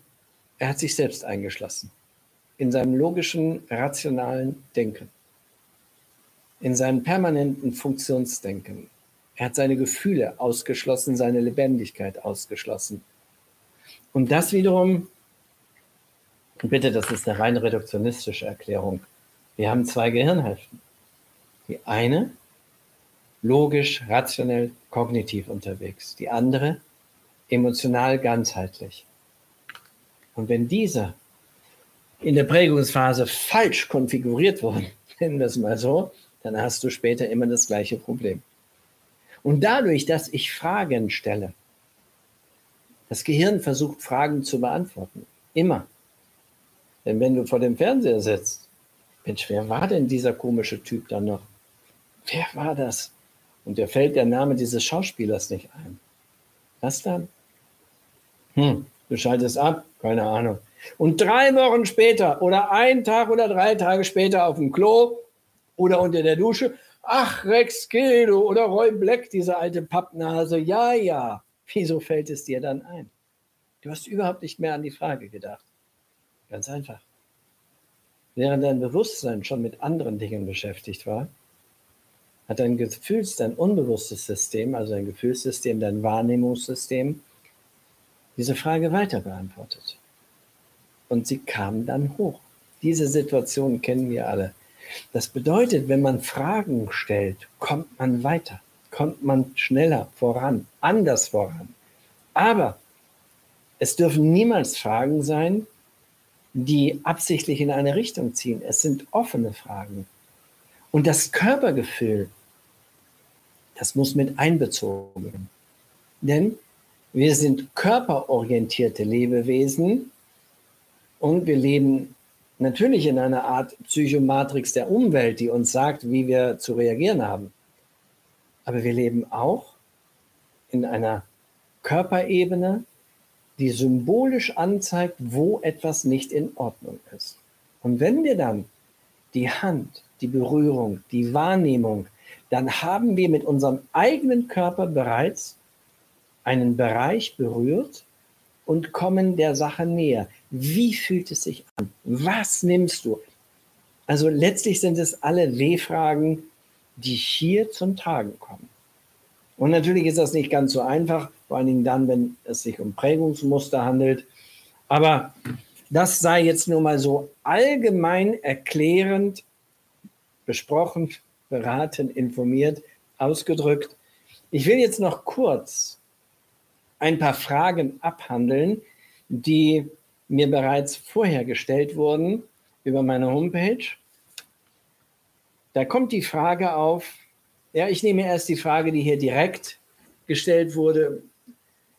Er hat sich selbst eingeschlossen. In seinem logischen, rationalen Denken. In seinem permanenten Funktionsdenken. Er hat seine Gefühle ausgeschlossen, seine Lebendigkeit ausgeschlossen. Und das wiederum Bitte, das ist eine rein reduktionistische Erklärung. Wir haben zwei Gehirnhälften. Die eine logisch, rationell, kognitiv unterwegs. Die andere emotional, ganzheitlich. Und wenn diese in der Prägungsphase falsch konfiguriert wurden, nennen wir es mal so, dann hast du später immer das gleiche Problem. Und dadurch, dass ich Fragen stelle, das Gehirn versucht Fragen zu beantworten. Immer. Denn wenn du vor dem Fernseher sitzt, Mensch, wer war denn dieser komische Typ dann noch? Wer war das? Und dir fällt der Name dieses Schauspielers nicht ein. Was dann? Hm, du schaltest ab, keine Ahnung. Und drei Wochen später oder ein Tag oder drei Tage später auf dem Klo oder unter der Dusche, ach, Rex Gildo oder Roy Black, diese alte Pappnase, ja, ja. Wieso fällt es dir dann ein? Du hast überhaupt nicht mehr an die Frage gedacht. Ganz einfach. Während dein Bewusstsein schon mit anderen Dingen beschäftigt war, hat dein Gefühls-, dein unbewusstes System, also dein Gefühlssystem, dein Wahrnehmungssystem, diese Frage weiter beantwortet. Und sie kam dann hoch. Diese Situation kennen wir alle. Das bedeutet, wenn man Fragen stellt, kommt man weiter, kommt man schneller voran, anders voran. Aber es dürfen niemals Fragen sein, die absichtlich in eine Richtung ziehen. Es sind offene Fragen. Und das Körpergefühl, das muss mit einbezogen werden. Denn wir sind körperorientierte Lebewesen und wir leben natürlich in einer Art Psychomatrix der Umwelt, die uns sagt, wie wir zu reagieren haben. Aber wir leben auch in einer Körperebene, die symbolisch anzeigt, wo etwas nicht in Ordnung ist. Und wenn wir dann die Hand, die Berührung, die Wahrnehmung, dann haben wir mit unserem eigenen Körper bereits einen Bereich berührt und kommen der Sache näher. Wie fühlt es sich an? Was nimmst du? Also letztlich sind es alle W-Fragen, die hier zum Tragen kommen. Und natürlich ist das nicht ganz so einfach, vor allen Dingen dann, wenn es sich um Prägungsmuster handelt. Aber das sei jetzt nur mal so allgemein erklärend besprochen, beraten, informiert, ausgedrückt. Ich will jetzt noch kurz ein paar Fragen abhandeln, die mir bereits vorher gestellt wurden über meine Homepage. Da kommt die Frage auf, ja, ich nehme erst die Frage, die hier direkt gestellt wurde.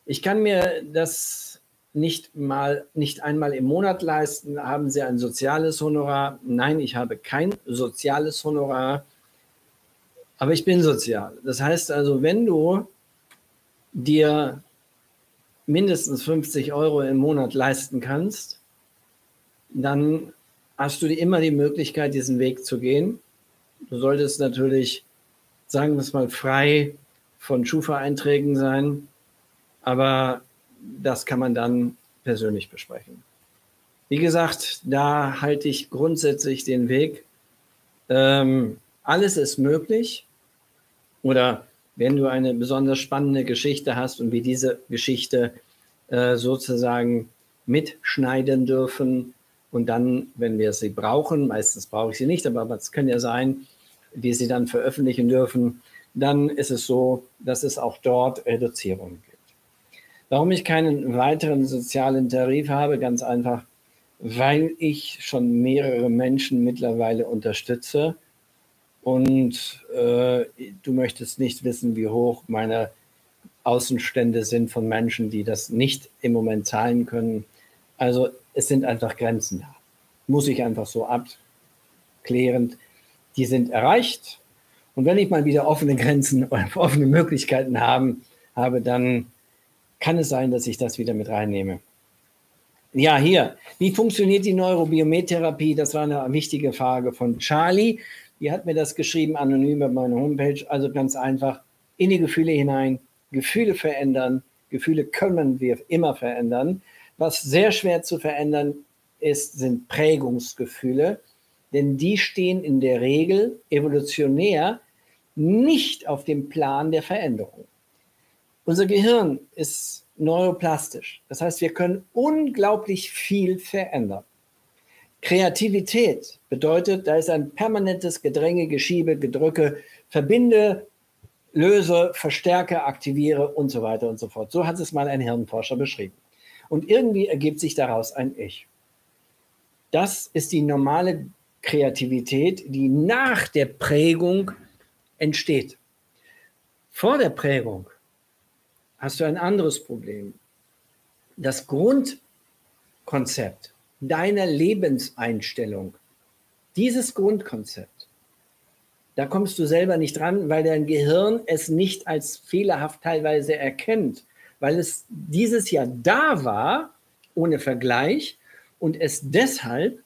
Ich kann mir das nicht mal, nicht einmal im Monat leisten. Haben Sie ein soziales Honorar? Nein, ich habe kein soziales Honorar, aber ich bin sozial. Das heißt also, wenn du dir mindestens 50 Euro im Monat leisten kannst, dann hast du immer die Möglichkeit, diesen Weg zu gehen. Du solltest natürlich, sagen wir es mal, frei von Schufa-Einträgen sein, aber das kann man dann persönlich besprechen. Wie gesagt, da halte ich grundsätzlich den Weg. Ähm, alles ist möglich. Oder wenn du eine besonders spannende Geschichte hast und wir diese Geschichte äh, sozusagen mitschneiden dürfen und dann, wenn wir sie brauchen, meistens brauche ich sie nicht, aber es kann ja sein, wir sie dann veröffentlichen dürfen, dann ist es so, dass es auch dort Reduzierungen gibt. Warum ich keinen weiteren sozialen Tarif habe, ganz einfach, weil ich schon mehrere Menschen mittlerweile unterstütze und äh, du möchtest nicht wissen, wie hoch meine Außenstände sind von Menschen, die das nicht im Moment zahlen können. Also es sind einfach Grenzen da. Muss ich einfach so abklärend. Die sind erreicht. Und wenn ich mal wieder offene Grenzen oder offene Möglichkeiten haben, habe, dann kann es sein, dass ich das wieder mit reinnehme. Ja, hier. Wie funktioniert die Neurobiometherapie? Das war eine wichtige Frage von Charlie. Die hat mir das geschrieben, anonym bei meiner Homepage. Also ganz einfach in die Gefühle hinein, Gefühle verändern. Gefühle können wir immer verändern. Was sehr schwer zu verändern ist, sind Prägungsgefühle, denn die stehen in der Regel evolutionär nicht auf dem Plan der Veränderung. Unser Gehirn ist neuroplastisch. Das heißt, wir können unglaublich viel verändern. Kreativität bedeutet, da ist ein permanentes Gedränge, Geschiebe, Gedrücke, verbinde, löse, verstärke, aktiviere und so weiter und so fort. So hat es mal ein Hirnforscher beschrieben. Und irgendwie ergibt sich daraus ein Ich. Das ist die normale Kreativität, die nach der Prägung entsteht. Vor der Prägung hast du ein anderes Problem. Das Grundkonzept deiner Lebenseinstellung, dieses Grundkonzept, da kommst du selber nicht dran, weil dein Gehirn es nicht als fehlerhaft teilweise erkennt, weil es dieses Jahr da war, ohne Vergleich, und es deshalb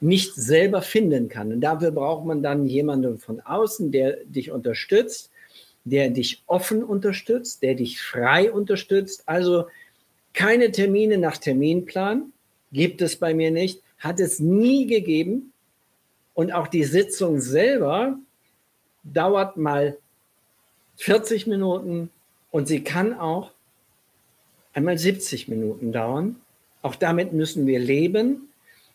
nicht selber finden kann. Und dafür braucht man dann jemanden von außen, der dich unterstützt, der dich offen unterstützt, der dich frei unterstützt. Also keine Termine nach Terminplan gibt es bei mir nicht, hat es nie gegeben. Und auch die Sitzung selber dauert mal 40 Minuten und sie kann auch einmal 70 Minuten dauern. Auch damit müssen wir leben.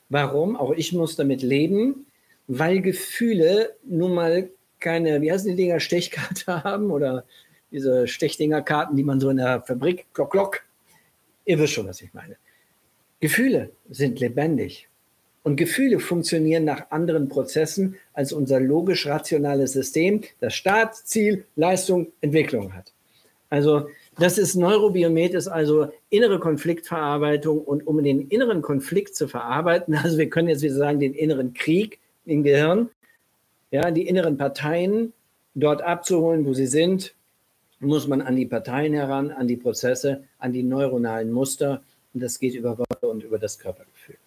Warum? Auch ich muss damit leben, weil Gefühle nun mal keine, wie heißen die Dinger, Stechkarte haben oder diese Stechdingerkarten, die man so in der Fabrik, klock, klock. Ihr wisst schon, was ich meine. Gefühle sind lebendig. Und Gefühle funktionieren nach anderen Prozessen als unser logisch-rationales System, das Start, Ziel, Leistung, Entwicklung hat. Also das ist Neurobiomet, ist also innere Konfliktverarbeitung und um den inneren Konflikt zu verarbeiten, also wir können jetzt wieder sagen, den inneren Krieg im Gehirn, ja, die inneren Parteien dort abzuholen, wo sie sind, muss man an die Parteien heran, an die Prozesse, an die neuronalen Muster und das geht über Worte und über das Körpergefühl.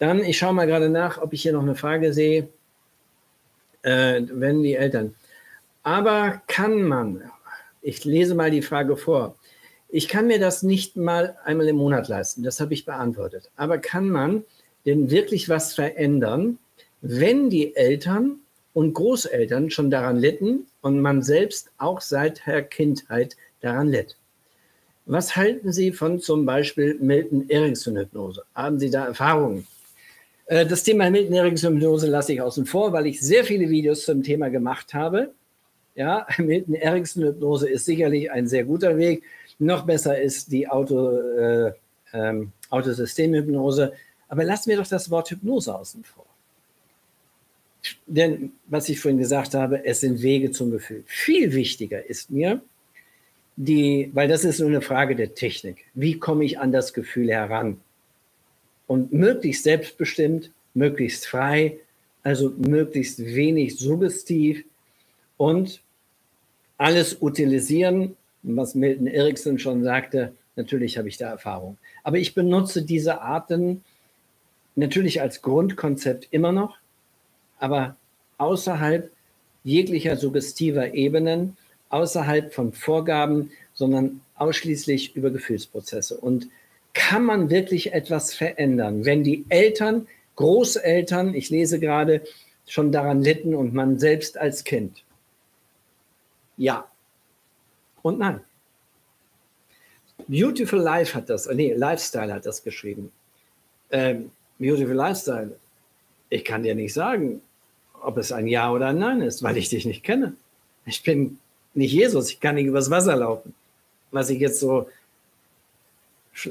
Dann, ich schaue mal gerade nach, ob ich hier noch eine Frage sehe. Äh, wenn die Eltern. Aber kann man, ich lese mal die Frage vor, ich kann mir das nicht mal einmal im Monat leisten, das habe ich beantwortet. Aber kann man denn wirklich was verändern, wenn die Eltern und Großeltern schon daran litten und man selbst auch seit der Kindheit daran litt? Was halten Sie von zum Beispiel Milton Erickson Hypnose? Haben Sie da Erfahrungen? Äh, das Thema Milton-Erickson-Hypnose lasse ich außen vor, weil ich sehr viele Videos zum Thema gemacht habe. Ja, Milton-Erickson-Hypnose ist sicherlich ein sehr guter Weg. Noch besser ist die Auto, äh, ähm, Autosystemhypnose. Aber lassen wir doch das Wort Hypnose außen vor. Denn, was ich vorhin gesagt habe, es sind Wege zum Gefühl. Viel wichtiger ist mir, die, weil das ist nur eine Frage der Technik. Wie komme ich an das Gefühl heran? und möglichst selbstbestimmt, möglichst frei, also möglichst wenig suggestiv und alles utilisieren, was Milton Erickson schon sagte, natürlich habe ich da Erfahrung. Aber ich benutze diese Arten natürlich als Grundkonzept immer noch, aber außerhalb jeglicher suggestiver Ebenen, außerhalb von Vorgaben, sondern ausschließlich über Gefühlsprozesse. Und kann man wirklich etwas verändern, wenn die Eltern, Großeltern, ich lese gerade, schon daran litten und man selbst als Kind? Ja und nein. Beautiful Life hat das, nee, Lifestyle hat das geschrieben. Ähm, Beautiful Lifestyle, ich kann dir nicht sagen, ob es ein Ja oder ein Nein ist, weil ich dich nicht kenne. Ich bin nicht Jesus, ich kann nicht übers Wasser laufen. Was ich jetzt so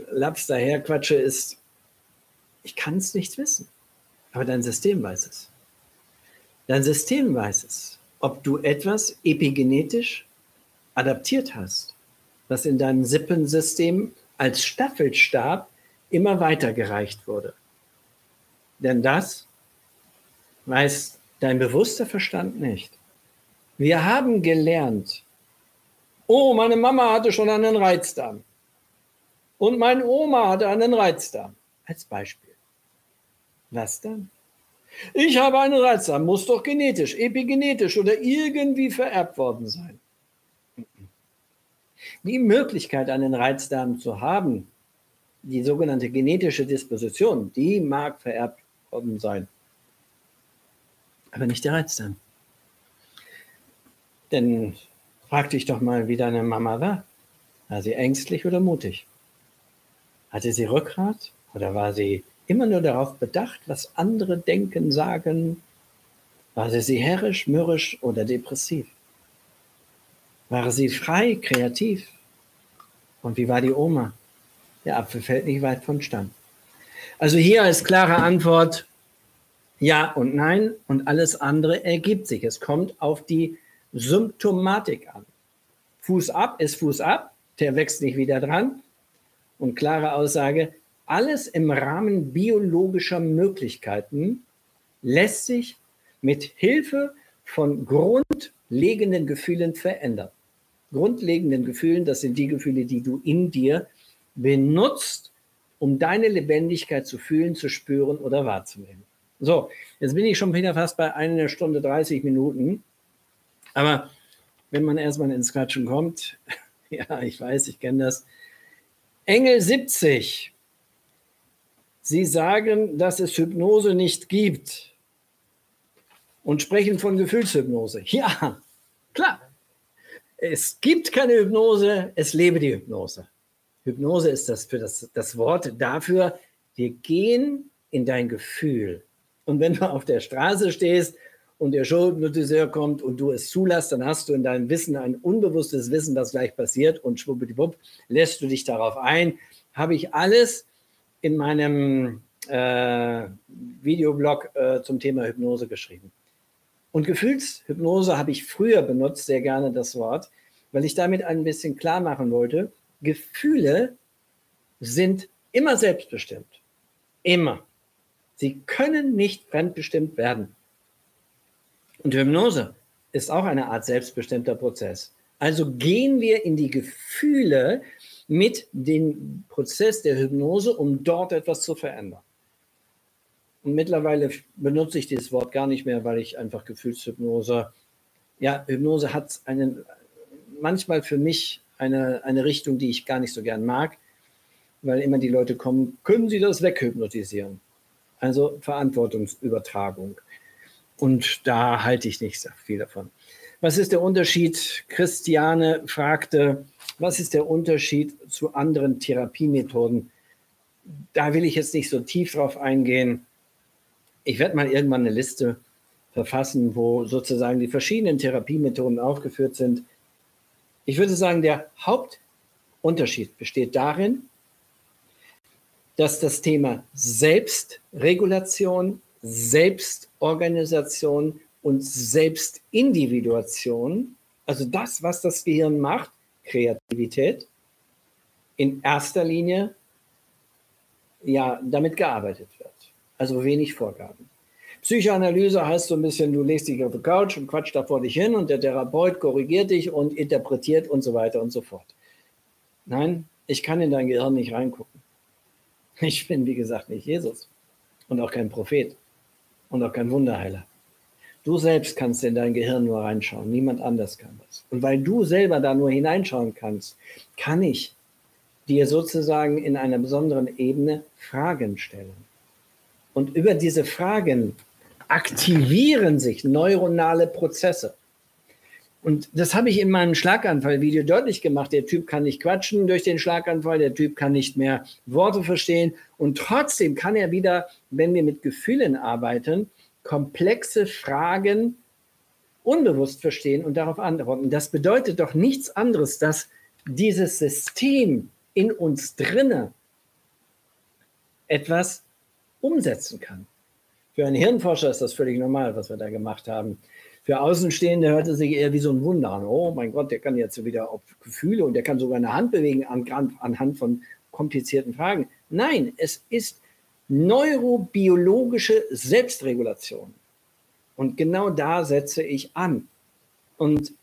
Laps daher quatsche, ist, ich kann es nicht wissen. Aber dein System weiß es. Dein System weiß es, ob du etwas epigenetisch adaptiert hast, was in deinem Sippensystem als Staffelstab immer weitergereicht wurde. Denn das weiß dein bewusster Verstand nicht. Wir haben gelernt, oh, meine Mama hatte schon einen Reizdarm. Und meine Oma hatte einen Reizdarm. Als Beispiel. Was dann? Ich habe einen Reizdarm, muss doch genetisch, epigenetisch oder irgendwie vererbt worden sein. Die Möglichkeit, einen Reizdarm zu haben, die sogenannte genetische Disposition, die mag vererbt worden sein. Aber nicht der Reizdarm. Denn frag dich doch mal, wie deine Mama war. War sie ängstlich oder mutig? Hatte sie Rückgrat oder war sie immer nur darauf bedacht, was andere denken, sagen? War sie herrisch, mürrisch oder depressiv? War sie frei, kreativ? Und wie war die Oma? Der Apfel fällt nicht weit von Stamm. Also hier als klare Antwort ja und nein und alles andere ergibt sich. Es kommt auf die Symptomatik an. Fuß ab ist Fuß ab, der wächst nicht wieder dran. Und klare Aussage, alles im Rahmen biologischer Möglichkeiten lässt sich mit Hilfe von grundlegenden Gefühlen verändern. Grundlegenden Gefühlen, das sind die Gefühle, die du in dir benutzt, um deine Lebendigkeit zu fühlen, zu spüren oder wahrzunehmen. So, jetzt bin ich schon wieder fast bei einer Stunde 30 Minuten. Aber wenn man erstmal ins Quatschen kommt, ja, ich weiß, ich kenne das. Engel 70. Sie sagen, dass es Hypnose nicht gibt und sprechen von Gefühlshypnose. Ja, klar. Es gibt keine Hypnose, es lebe die Hypnose. Hypnose ist das für das, das Wort dafür, wir gehen in dein Gefühl. Und wenn du auf der Straße stehst und der Showhypnotiseur kommt und du es zulässt, dann hast du in deinem Wissen ein unbewusstes Wissen, was gleich passiert und schwuppdiwupp lässt du dich darauf ein. Habe ich alles in meinem äh, Videoblog äh, zum Thema Hypnose geschrieben. Und Gefühlshypnose habe ich früher benutzt, sehr gerne das Wort, weil ich damit ein bisschen klar machen wollte, Gefühle sind immer selbstbestimmt. Immer. Sie können nicht fremdbestimmt werden. Und Hypnose ist auch eine Art selbstbestimmter Prozess. Also gehen wir in die Gefühle mit dem Prozess der Hypnose, um dort etwas zu verändern. Und mittlerweile benutze ich dieses Wort gar nicht mehr, weil ich einfach Gefühlshypnose, ja, Hypnose hat einen, manchmal für mich eine, eine Richtung, die ich gar nicht so gern mag, weil immer die Leute kommen, können Sie das weghypnotisieren? Also Verantwortungsübertragung. Und da halte ich nicht viel davon. Was ist der Unterschied? Christiane fragte, was ist der Unterschied zu anderen Therapiemethoden? Da will ich jetzt nicht so tief drauf eingehen. Ich werde mal irgendwann eine Liste verfassen, wo sozusagen die verschiedenen Therapiemethoden aufgeführt sind. Ich würde sagen, der Hauptunterschied besteht darin, dass das Thema Selbstregulation, Selbstorganisation und Selbstindividuation, also das, was das Gehirn macht, Kreativität, in erster Linie ja damit gearbeitet wird. Also wenig Vorgaben. Psychoanalyse heißt so ein bisschen, du legst dich auf die Couch und quatscht da vor dich hin und der Therapeut korrigiert dich und interpretiert und so weiter und so fort. Nein, ich kann in dein Gehirn nicht reingucken. Ich bin, wie gesagt, nicht Jesus und auch kein Prophet und auch kein Wunderheiler. Du selbst kannst in dein Gehirn nur reinschauen, niemand anders kann das. Und weil du selber da nur hineinschauen kannst, kann ich dir sozusagen in einer besonderen Ebene Fragen stellen. Und über diese Fragen aktivieren sich neuronale Prozesse. Und das habe ich in meinem Schlaganfall-Video deutlich gemacht. Der Typ kann nicht quatschen durch den Schlaganfall, der Typ kann nicht mehr Worte verstehen und trotzdem kann er wieder, wenn wir mit Gefühlen arbeiten, komplexe Fragen unbewusst verstehen und darauf antworten. Das bedeutet doch nichts anderes, dass dieses System in uns drinne etwas umsetzen kann. Für einen Hirnforscher ist das völlig normal, was wir da gemacht haben. Für Außenstehende hört es sich eher wie so ein Wunder an. Oh mein Gott, der kann jetzt wieder auf Gefühle und der kann sogar eine Hand bewegen anhand von komplizierten Fragen. Nein, es ist neurobiologische Selbstregulation. Und genau da setze ich an. Und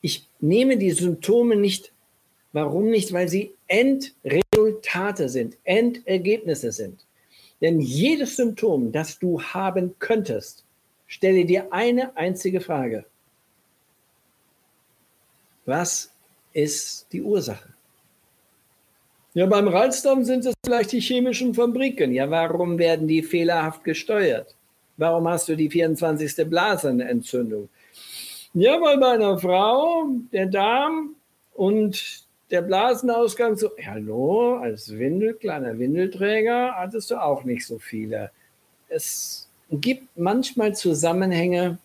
ich nehme die Symptome nicht, warum nicht? Weil sie Endresultate sind, Endergebnisse sind. Denn jedes Symptom, das du haben könntest, stelle dir eine einzige Frage. Was ist die Ursache? Ja, beim Reizdarm sind es vielleicht die chemischen Fabriken. Ja, warum werden die fehlerhaft gesteuert? Warum hast du die 24. Blasenentzündung? Ja, weil bei einer Frau der Darm und der Blasenausgang so, hallo, als Windel, kleiner Windelträger hattest du auch nicht so viele. Es gibt manchmal Zusammenhänge,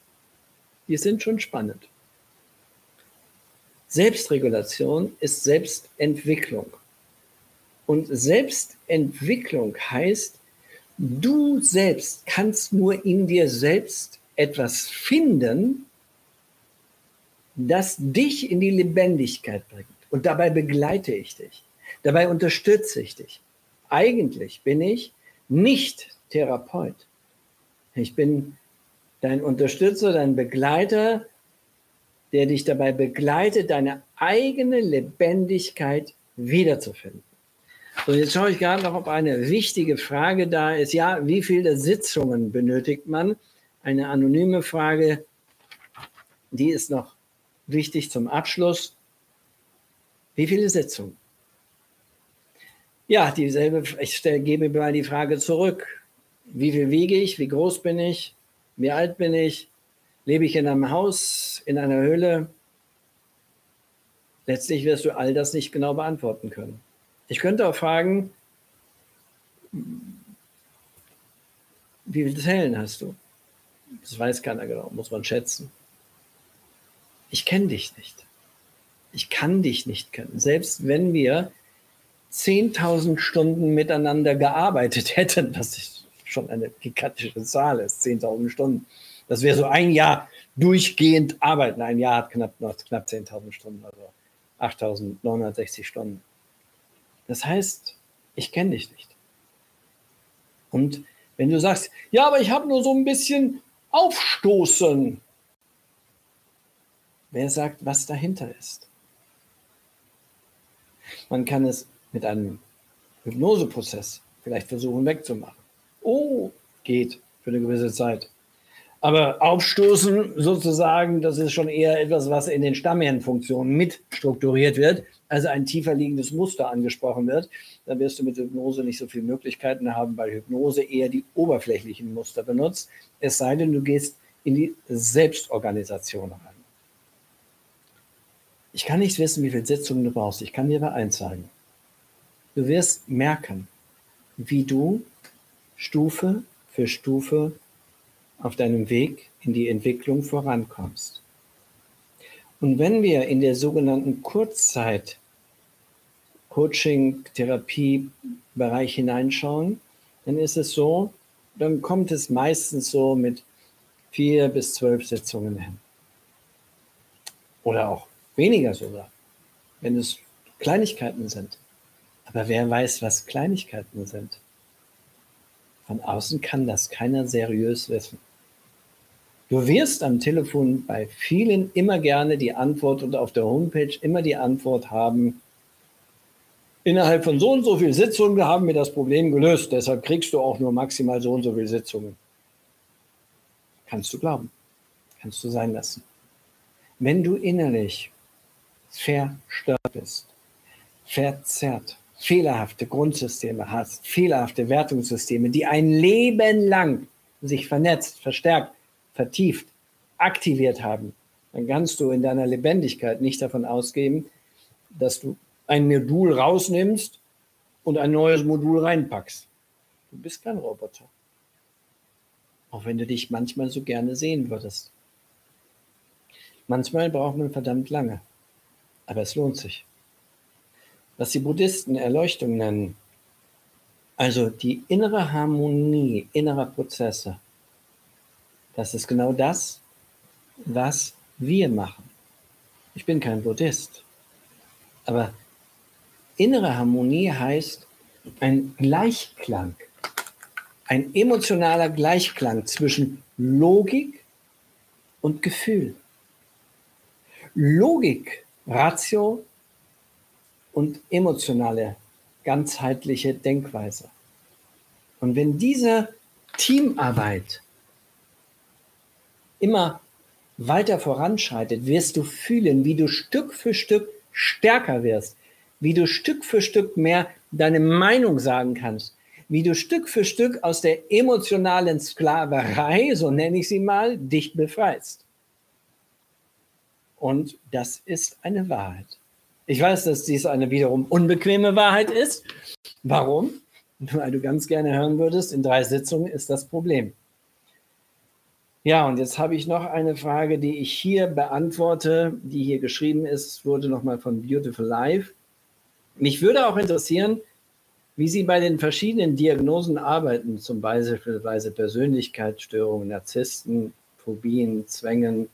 die sind schon spannend. Selbstregulation ist Selbstentwicklung. Und Selbstentwicklung heißt, du selbst kannst nur in dir selbst etwas finden, das dich in die Lebendigkeit bringt. Und dabei begleite ich dich. Dabei unterstütze ich dich. Eigentlich bin ich nicht Therapeut. Ich bin dein Unterstützer, dein Begleiter, der dich dabei begleitet, deine eigene Lebendigkeit wiederzufinden. So, jetzt schaue ich gerade noch, ob eine wichtige Frage da ist. Ja, wie viele Sitzungen benötigt man? Eine anonyme Frage, die ist noch wichtig zum Abschluss. Wie viele Sitzungen? Ja, dieselbe, ich stelle, gebe mir mal die Frage zurück. Wie viel wiege ich? Wie groß bin ich? Wie alt bin ich? Lebe ich in einem Haus, in einer Höhle? Letztlich wirst du all das nicht genau beantworten können. Ich könnte auch fragen, wie viele Zellen hast du? Das weiß keiner genau, muss man schätzen. Ich kenne dich nicht. Ich kann dich nicht kennen. Selbst wenn wir 10.000 Stunden miteinander gearbeitet hätten, was schon eine gigantische Zahl ist, 10.000 Stunden. Das wäre so ein Jahr durchgehend arbeiten. Ein Jahr hat knapp, knapp 10.000 Stunden, also 8.960 Stunden. Das heißt, ich kenne dich nicht. Und wenn du sagst, ja, aber ich habe nur so ein bisschen Aufstoßen, wer sagt, was dahinter ist? Man kann es mit einem Hypnoseprozess vielleicht versuchen wegzumachen. Oh, geht für eine gewisse Zeit. Aber Aufstoßen sozusagen, das ist schon eher etwas, was in den Stammhirnfunktionen mit strukturiert wird, also ein tiefer liegendes Muster angesprochen wird. Da wirst du mit Hypnose nicht so viele Möglichkeiten haben, weil Hypnose eher die oberflächlichen Muster benutzt. Es sei denn, du gehst in die Selbstorganisation rein. Ich kann nicht wissen, wie viele Sitzungen du brauchst. Ich kann dir aber eins sagen. Du wirst merken, wie du Stufe für Stufe auf deinem Weg in die Entwicklung vorankommst. Und wenn wir in der sogenannten Kurzzeit Coaching, Therapie Bereich hineinschauen, dann ist es so, dann kommt es meistens so mit vier bis zwölf Sitzungen hin. Oder auch weniger sogar, wenn es Kleinigkeiten sind. Aber wer weiß, was Kleinigkeiten sind? Von außen kann das keiner seriös wissen. Du wirst am Telefon bei vielen immer gerne die Antwort und auf der Homepage immer die Antwort haben, innerhalb von so und so viel Sitzungen haben wir das Problem gelöst, deshalb kriegst du auch nur maximal so und so viele Sitzungen. Kannst du glauben, kannst du sein lassen. Wenn du innerlich verstört bist, verzerrt, fehlerhafte Grundsysteme hast, fehlerhafte Wertungssysteme, die ein Leben lang sich vernetzt, verstärkt, vertieft, aktiviert haben, dann kannst du in deiner Lebendigkeit nicht davon ausgehen, dass du ein Modul rausnimmst und ein neues Modul reinpackst. Du bist kein Roboter. Auch wenn du dich manchmal so gerne sehen würdest. Manchmal braucht man verdammt lange, aber es lohnt sich was die Buddhisten Erleuchtung nennen, also die innere Harmonie innerer Prozesse, das ist genau das, was wir machen. Ich bin kein Buddhist, aber innere Harmonie heißt ein Gleichklang, ein emotionaler Gleichklang zwischen Logik und Gefühl. Logik, Ratio und emotionale, ganzheitliche Denkweise. Und wenn diese Teamarbeit immer weiter voranschreitet, wirst du fühlen, wie du Stück für Stück stärker wirst, wie du Stück für Stück mehr deine Meinung sagen kannst, wie du Stück für Stück aus der emotionalen Sklaverei, so nenne ich sie mal, dich befreist. Und das ist eine Wahrheit. Ich weiß, dass dies eine wiederum unbequeme Wahrheit ist. Warum? Weil du ganz gerne hören würdest, in drei Sitzungen ist das Problem. Ja, und jetzt habe ich noch eine Frage, die ich hier beantworte, die hier geschrieben ist, wurde nochmal von Beautiful Life. Mich würde auch interessieren, wie Sie bei den verschiedenen Diagnosen arbeiten, zum Beispiel Persönlichkeitsstörungen, Narzissten, Phobien, Zwängen,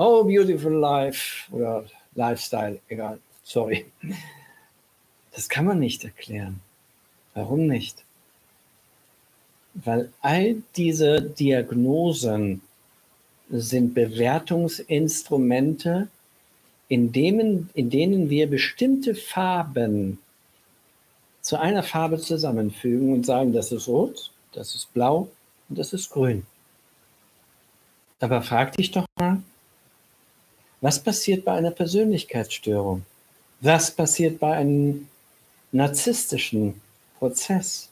Oh, beautiful life oder Lifestyle, egal, sorry. Das kann man nicht erklären. Warum nicht? Weil all diese Diagnosen sind Bewertungsinstrumente, in denen, in denen wir bestimmte Farben zu einer Farbe zusammenfügen und sagen, das ist rot, das ist blau und das ist grün. Aber frag dich doch mal, was passiert bei einer Persönlichkeitsstörung? Was passiert bei einem narzisstischen Prozess?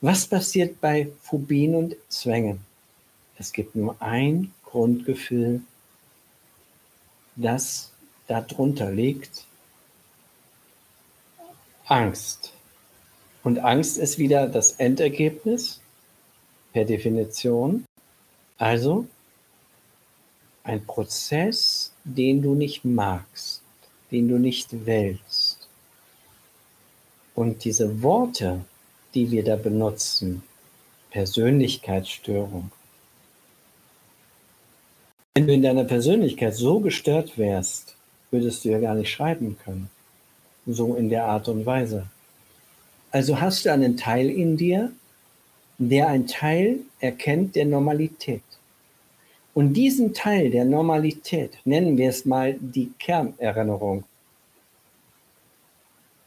Was passiert bei Phobien und Zwängen? Es gibt nur ein Grundgefühl, das darunter liegt. Angst. Und Angst ist wieder das Endergebnis per Definition. Also ein Prozess, den du nicht magst, den du nicht willst. Und diese Worte, die wir da benutzen, Persönlichkeitsstörung, wenn du in deiner Persönlichkeit so gestört wärst, würdest du ja gar nicht schreiben können. So in der Art und Weise. Also hast du einen Teil in dir, der ein Teil erkennt der Normalität. Und diesen Teil der Normalität nennen wir es mal die Kernerinnerung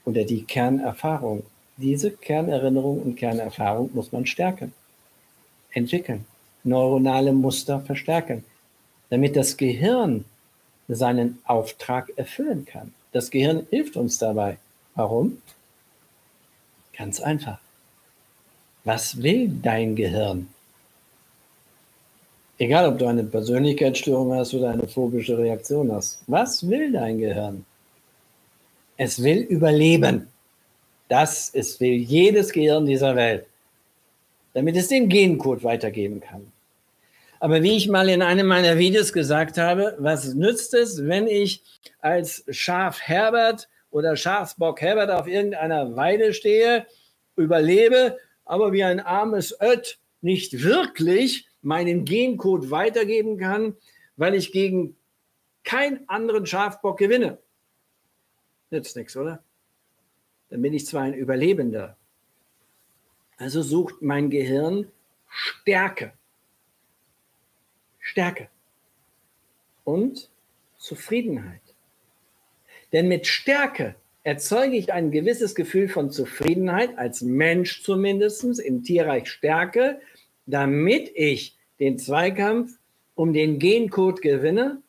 oder die Kernerfahrung. Diese Kernerinnerung und Kernerfahrung muss man stärken, entwickeln, neuronale Muster verstärken, damit das Gehirn seinen Auftrag erfüllen kann. Das Gehirn hilft uns dabei. Warum? Ganz einfach. Was will dein Gehirn? Egal, ob du eine Persönlichkeitsstörung hast oder eine phobische Reaktion hast. Was will dein Gehirn? Es will überleben. Das ist, will jedes Gehirn dieser Welt, damit es den Gencode weitergeben kann. Aber wie ich mal in einem meiner Videos gesagt habe, was nützt es, wenn ich als Schaf Herbert oder Schafsbock Herbert auf irgendeiner Weide stehe, überlebe, aber wie ein armes Ött nicht wirklich meinen Gencode weitergeben kann, weil ich gegen keinen anderen Schafbock gewinne. Nützt nichts, oder? Dann bin ich zwar ein Überlebender. Also sucht mein Gehirn Stärke. Stärke und Zufriedenheit. Denn mit Stärke erzeuge ich ein gewisses Gefühl von Zufriedenheit, als Mensch zumindest, im Tierreich Stärke, damit ich den Zweikampf um den Gencode gewinne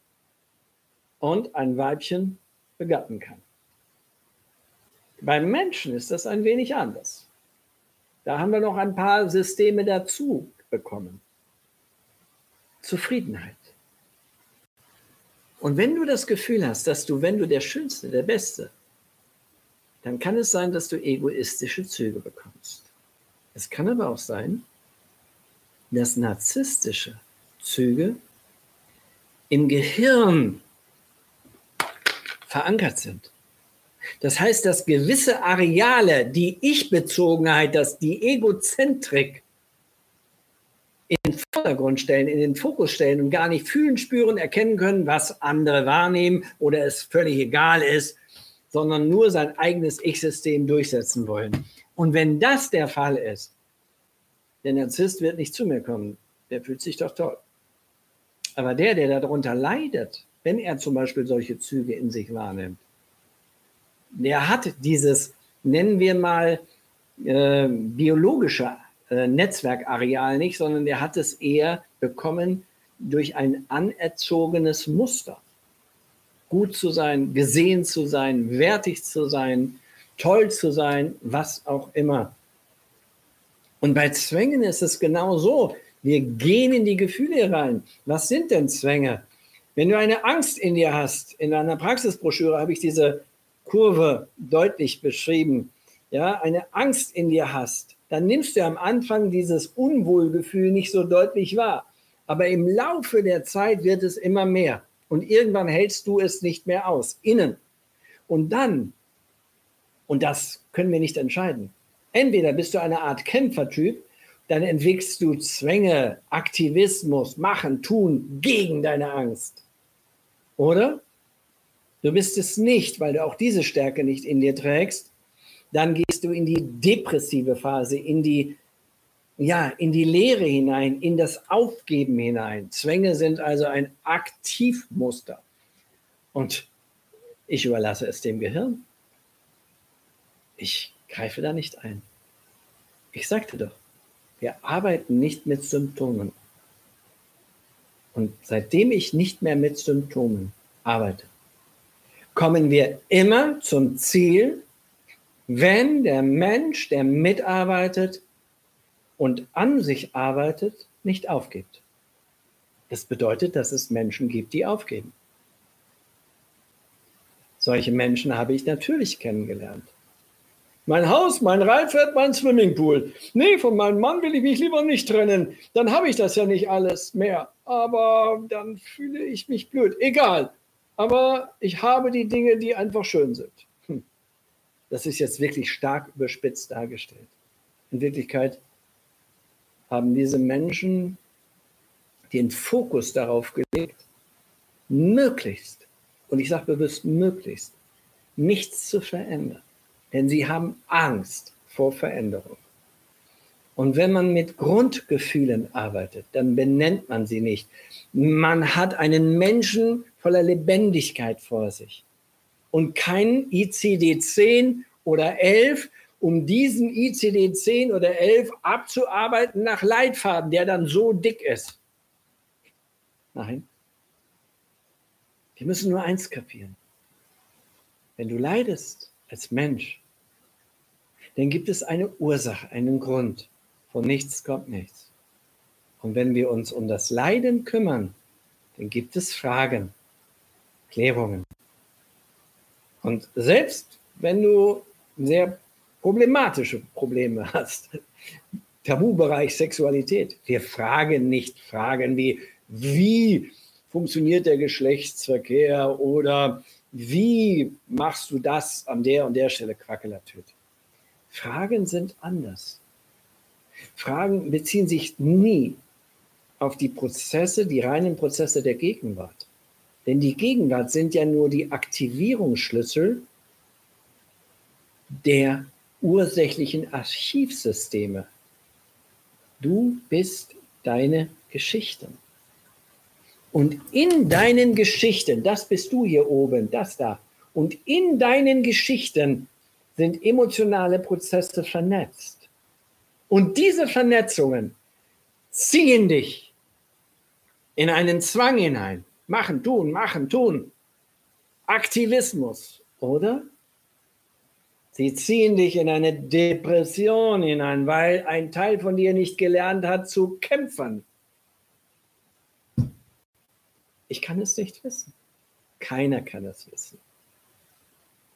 und ein Weibchen begatten kann. Beim Menschen ist das ein wenig anders. Da haben wir noch ein paar Systeme dazu bekommen. Zufriedenheit. Und wenn du das Gefühl hast, dass du, wenn du der Schönste, der Beste, dann kann es sein, dass du egoistische Züge bekommst. Es kann aber auch sein, dass narzisstische Züge im Gehirn verankert sind. Das heißt, dass gewisse Areale, die Ich-Bezogenheit, dass die Egozentrik in den Vordergrund stellen, in den Fokus stellen und gar nicht fühlen, spüren, erkennen können, was andere wahrnehmen oder es völlig egal ist, sondern nur sein eigenes Ich-System durchsetzen wollen. Und wenn das der Fall ist, der Narzisst wird nicht zu mir kommen. Der fühlt sich doch toll. Aber der, der darunter leidet, wenn er zum Beispiel solche Züge in sich wahrnimmt, der hat dieses, nennen wir mal, äh, biologische äh, Netzwerkareal nicht, sondern der hat es eher bekommen durch ein anerzogenes Muster. Gut zu sein, gesehen zu sein, wertig zu sein, toll zu sein, was auch immer. Und bei Zwängen ist es genau so. Wir gehen in die Gefühle rein. Was sind denn Zwänge? Wenn du eine Angst in dir hast, in einer Praxisbroschüre habe ich diese Kurve deutlich beschrieben, ja, eine Angst in dir hast, dann nimmst du am Anfang dieses Unwohlgefühl nicht so deutlich wahr. Aber im Laufe der Zeit wird es immer mehr. Und irgendwann hältst du es nicht mehr aus, innen. Und dann, und das können wir nicht entscheiden, entweder bist du eine Art Kämpfertyp, dann entwickelst du Zwänge, Aktivismus, machen, tun gegen deine Angst. Oder? Du bist es nicht, weil du auch diese Stärke nicht in dir trägst. Dann gehst du in die depressive Phase, in die, ja, in die Leere hinein, in das Aufgeben hinein. Zwänge sind also ein Aktivmuster. Und ich überlasse es dem Gehirn. Ich greife da nicht ein. Ich sagte doch, wir arbeiten nicht mit Symptomen. Und seitdem ich nicht mehr mit Symptomen arbeite, kommen wir immer zum Ziel, wenn der Mensch, der mitarbeitet und an sich arbeitet, nicht aufgibt. Das bedeutet, dass es Menschen gibt, die aufgeben. Solche Menschen habe ich natürlich kennengelernt. Mein Haus, mein Reitpferd, mein Swimmingpool. Nee, von meinem Mann will ich mich lieber nicht trennen. Dann habe ich das ja nicht alles mehr. Aber dann fühle ich mich blöd. Egal. Aber ich habe die Dinge, die einfach schön sind. Hm. Das ist jetzt wirklich stark überspitzt dargestellt. In Wirklichkeit haben diese Menschen den Fokus darauf gelegt, möglichst, und ich sage bewusst möglichst, nichts zu verändern. Denn sie haben Angst vor Veränderung. Und wenn man mit Grundgefühlen arbeitet, dann benennt man sie nicht. Man hat einen Menschen voller Lebendigkeit vor sich und kein ICD-10 oder 11, um diesen ICD-10 oder 11 abzuarbeiten nach Leitfaden, der dann so dick ist. Nein. Wir müssen nur eins kapieren. Wenn du leidest als Mensch, dann gibt es eine Ursache, einen Grund. Von nichts kommt nichts. Und wenn wir uns um das Leiden kümmern, dann gibt es Fragen, Klärungen. Und selbst wenn du sehr problematische Probleme hast, Tabubereich Sexualität, wir fragen nicht Fragen wie, wie funktioniert der Geschlechtsverkehr oder wie machst du das an der und der Stelle Quackelatüt. Fragen sind anders. Fragen beziehen sich nie auf die Prozesse, die reinen Prozesse der Gegenwart. Denn die Gegenwart sind ja nur die Aktivierungsschlüssel der ursächlichen Archivsysteme. Du bist deine Geschichten. Und in deinen Geschichten, das bist du hier oben, das da, und in deinen Geschichten sind emotionale Prozesse vernetzt. Und diese Vernetzungen ziehen dich in einen Zwang hinein. Machen, tun, machen, tun. Aktivismus, oder? Sie ziehen dich in eine Depression hinein, weil ein Teil von dir nicht gelernt hat zu kämpfen. Ich kann es nicht wissen. Keiner kann es wissen.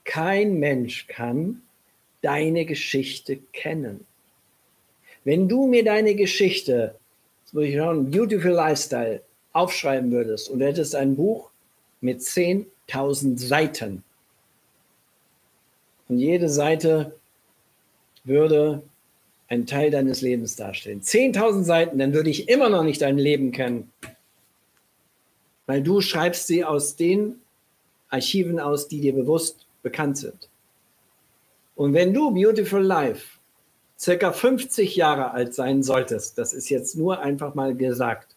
Kein Mensch kann deine Geschichte kennen. Wenn du mir deine Geschichte, so ich schauen, Beautiful Lifestyle, aufschreiben würdest und du hättest ein Buch mit 10.000 Seiten und jede Seite würde ein Teil deines Lebens darstellen. 10.000 Seiten, dann würde ich immer noch nicht dein Leben kennen, weil du schreibst sie aus den Archiven aus, die dir bewusst bekannt sind. Und wenn du Beautiful Life circa 50 Jahre alt sein solltest, das ist jetzt nur einfach mal gesagt,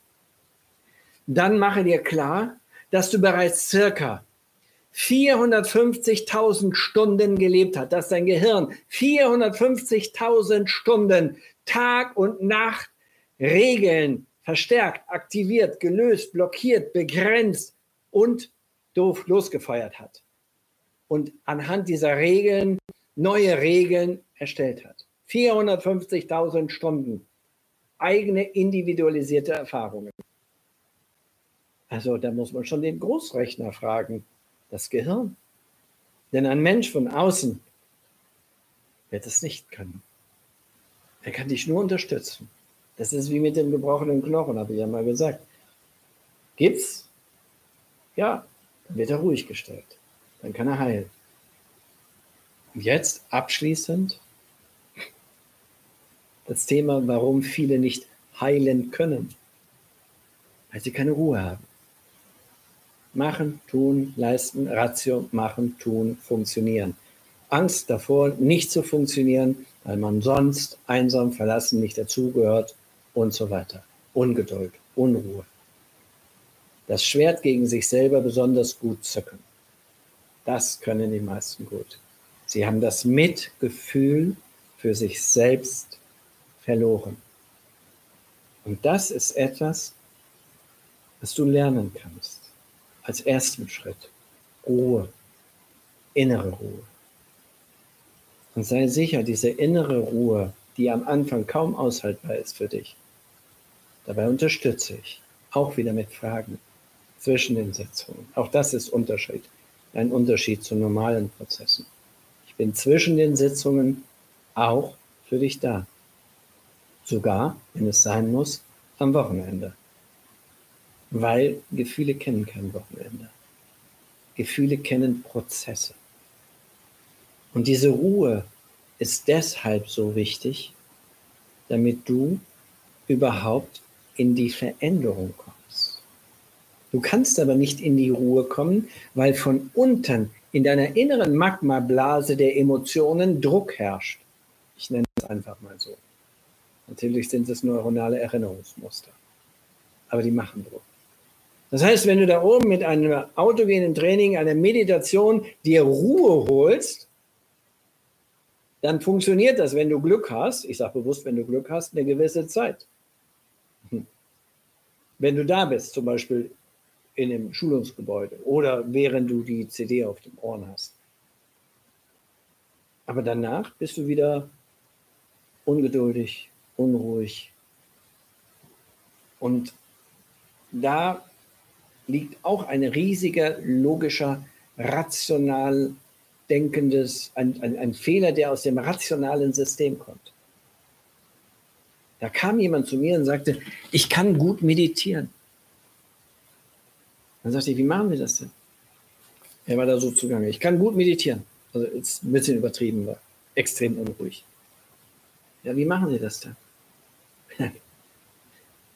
dann mache dir klar, dass du bereits circa 450.000 Stunden gelebt hast, dass dein Gehirn 450.000 Stunden Tag und Nacht Regeln verstärkt, aktiviert, gelöst, blockiert, begrenzt und doof losgefeuert hat und anhand dieser Regeln neue Regeln erstellt hat. 450.000 Stunden eigene individualisierte Erfahrungen. Also da muss man schon den Großrechner fragen, das Gehirn. Denn ein Mensch von außen wird es nicht können. Er kann dich nur unterstützen. Das ist wie mit dem gebrochenen Knochen, habe ich ja mal gesagt. Gibt's? Ja, dann wird er ruhig gestellt dann kann er heilen. Und jetzt abschließend das Thema, warum viele nicht heilen können, weil sie keine Ruhe haben. Machen, tun, leisten, Ratio, machen, tun, funktionieren. Angst davor, nicht zu funktionieren, weil man sonst einsam, verlassen, nicht dazugehört und so weiter. Ungeduld, Unruhe. Das Schwert gegen sich selber besonders gut zücken. Das können die meisten gut. Sie haben das Mitgefühl für sich selbst verloren. Und das ist etwas, was du lernen kannst. Als ersten Schritt. Ruhe. Innere Ruhe. Und sei sicher, diese innere Ruhe, die am Anfang kaum aushaltbar ist für dich, dabei unterstütze ich. Auch wieder mit Fragen zwischen den Sitzungen. Auch das ist Unterschied. Ein Unterschied zu normalen Prozessen. Ich bin zwischen den Sitzungen auch für dich da. Sogar, wenn es sein muss, am Wochenende. Weil Gefühle kennen kein Wochenende. Gefühle kennen Prozesse. Und diese Ruhe ist deshalb so wichtig, damit du überhaupt in die Veränderung kommst. Du kannst aber nicht in die Ruhe kommen, weil von unten in deiner inneren Magmablase der Emotionen Druck herrscht. Ich nenne es einfach mal so. Natürlich sind es neuronale Erinnerungsmuster, aber die machen Druck. Das heißt, wenn du da oben mit einem autogenen Training, einer Meditation dir Ruhe holst, dann funktioniert das, wenn du Glück hast. Ich sage bewusst, wenn du Glück hast, eine gewisse Zeit. Wenn du da bist, zum Beispiel in einem Schulungsgebäude oder während du die CD auf dem Ohren hast. Aber danach bist du wieder ungeduldig, unruhig. Und da liegt auch ein riesiger logischer, rational denkendes, ein, ein, ein Fehler, der aus dem rationalen System kommt. Da kam jemand zu mir und sagte, ich kann gut meditieren. Dann sagte ich, wie machen wir das denn? Er war da so zugange. Ich kann gut meditieren. Also ist ein bisschen übertrieben, war extrem unruhig. Ja, wie machen Sie das denn?